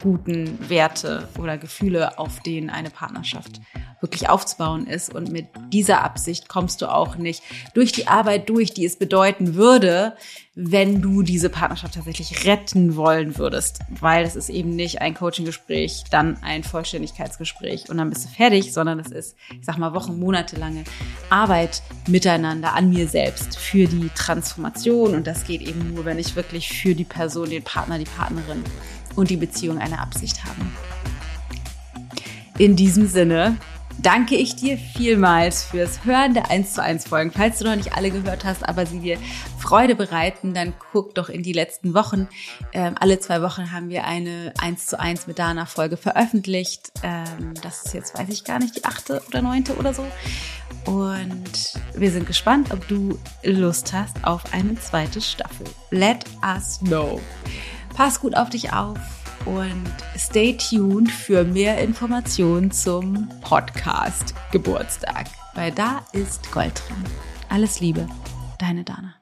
guten Werte oder Gefühle, auf denen eine Partnerschaft wirklich aufzubauen ist. Und mit dieser Absicht kommst du auch nicht durch die Arbeit durch, die es bedeuten würde, wenn du diese Partnerschaft tatsächlich retten wollen würdest. Weil es ist eben nicht ein Coaching-Gespräch, dann ein Vollständigkeitsgespräch und dann bist du fertig, sondern es ist, ich sag mal, Wochen, Monate lange Arbeit miteinander an mir selbst für die Transformation. Und das geht eben nur, wenn ich wirklich für die Person, den Partner, die Partnerin und die Beziehung eine Absicht haben. In diesem Sinne danke ich dir vielmals fürs Hören der 1 zu 1 Folgen. Falls du noch nicht alle gehört hast, aber sie dir Freude bereiten, dann guck doch in die letzten Wochen. Ähm, alle zwei Wochen haben wir eine 1 zu 1 mit Dana Folge veröffentlicht. Ähm, das ist jetzt, weiß ich gar nicht, die achte oder neunte oder so. Und wir sind gespannt, ob du Lust hast auf eine zweite Staffel. Let us know. Pass gut auf dich auf und stay tuned für mehr Informationen zum Podcast Geburtstag, weil da ist Gold drin. Alles Liebe, deine Dana.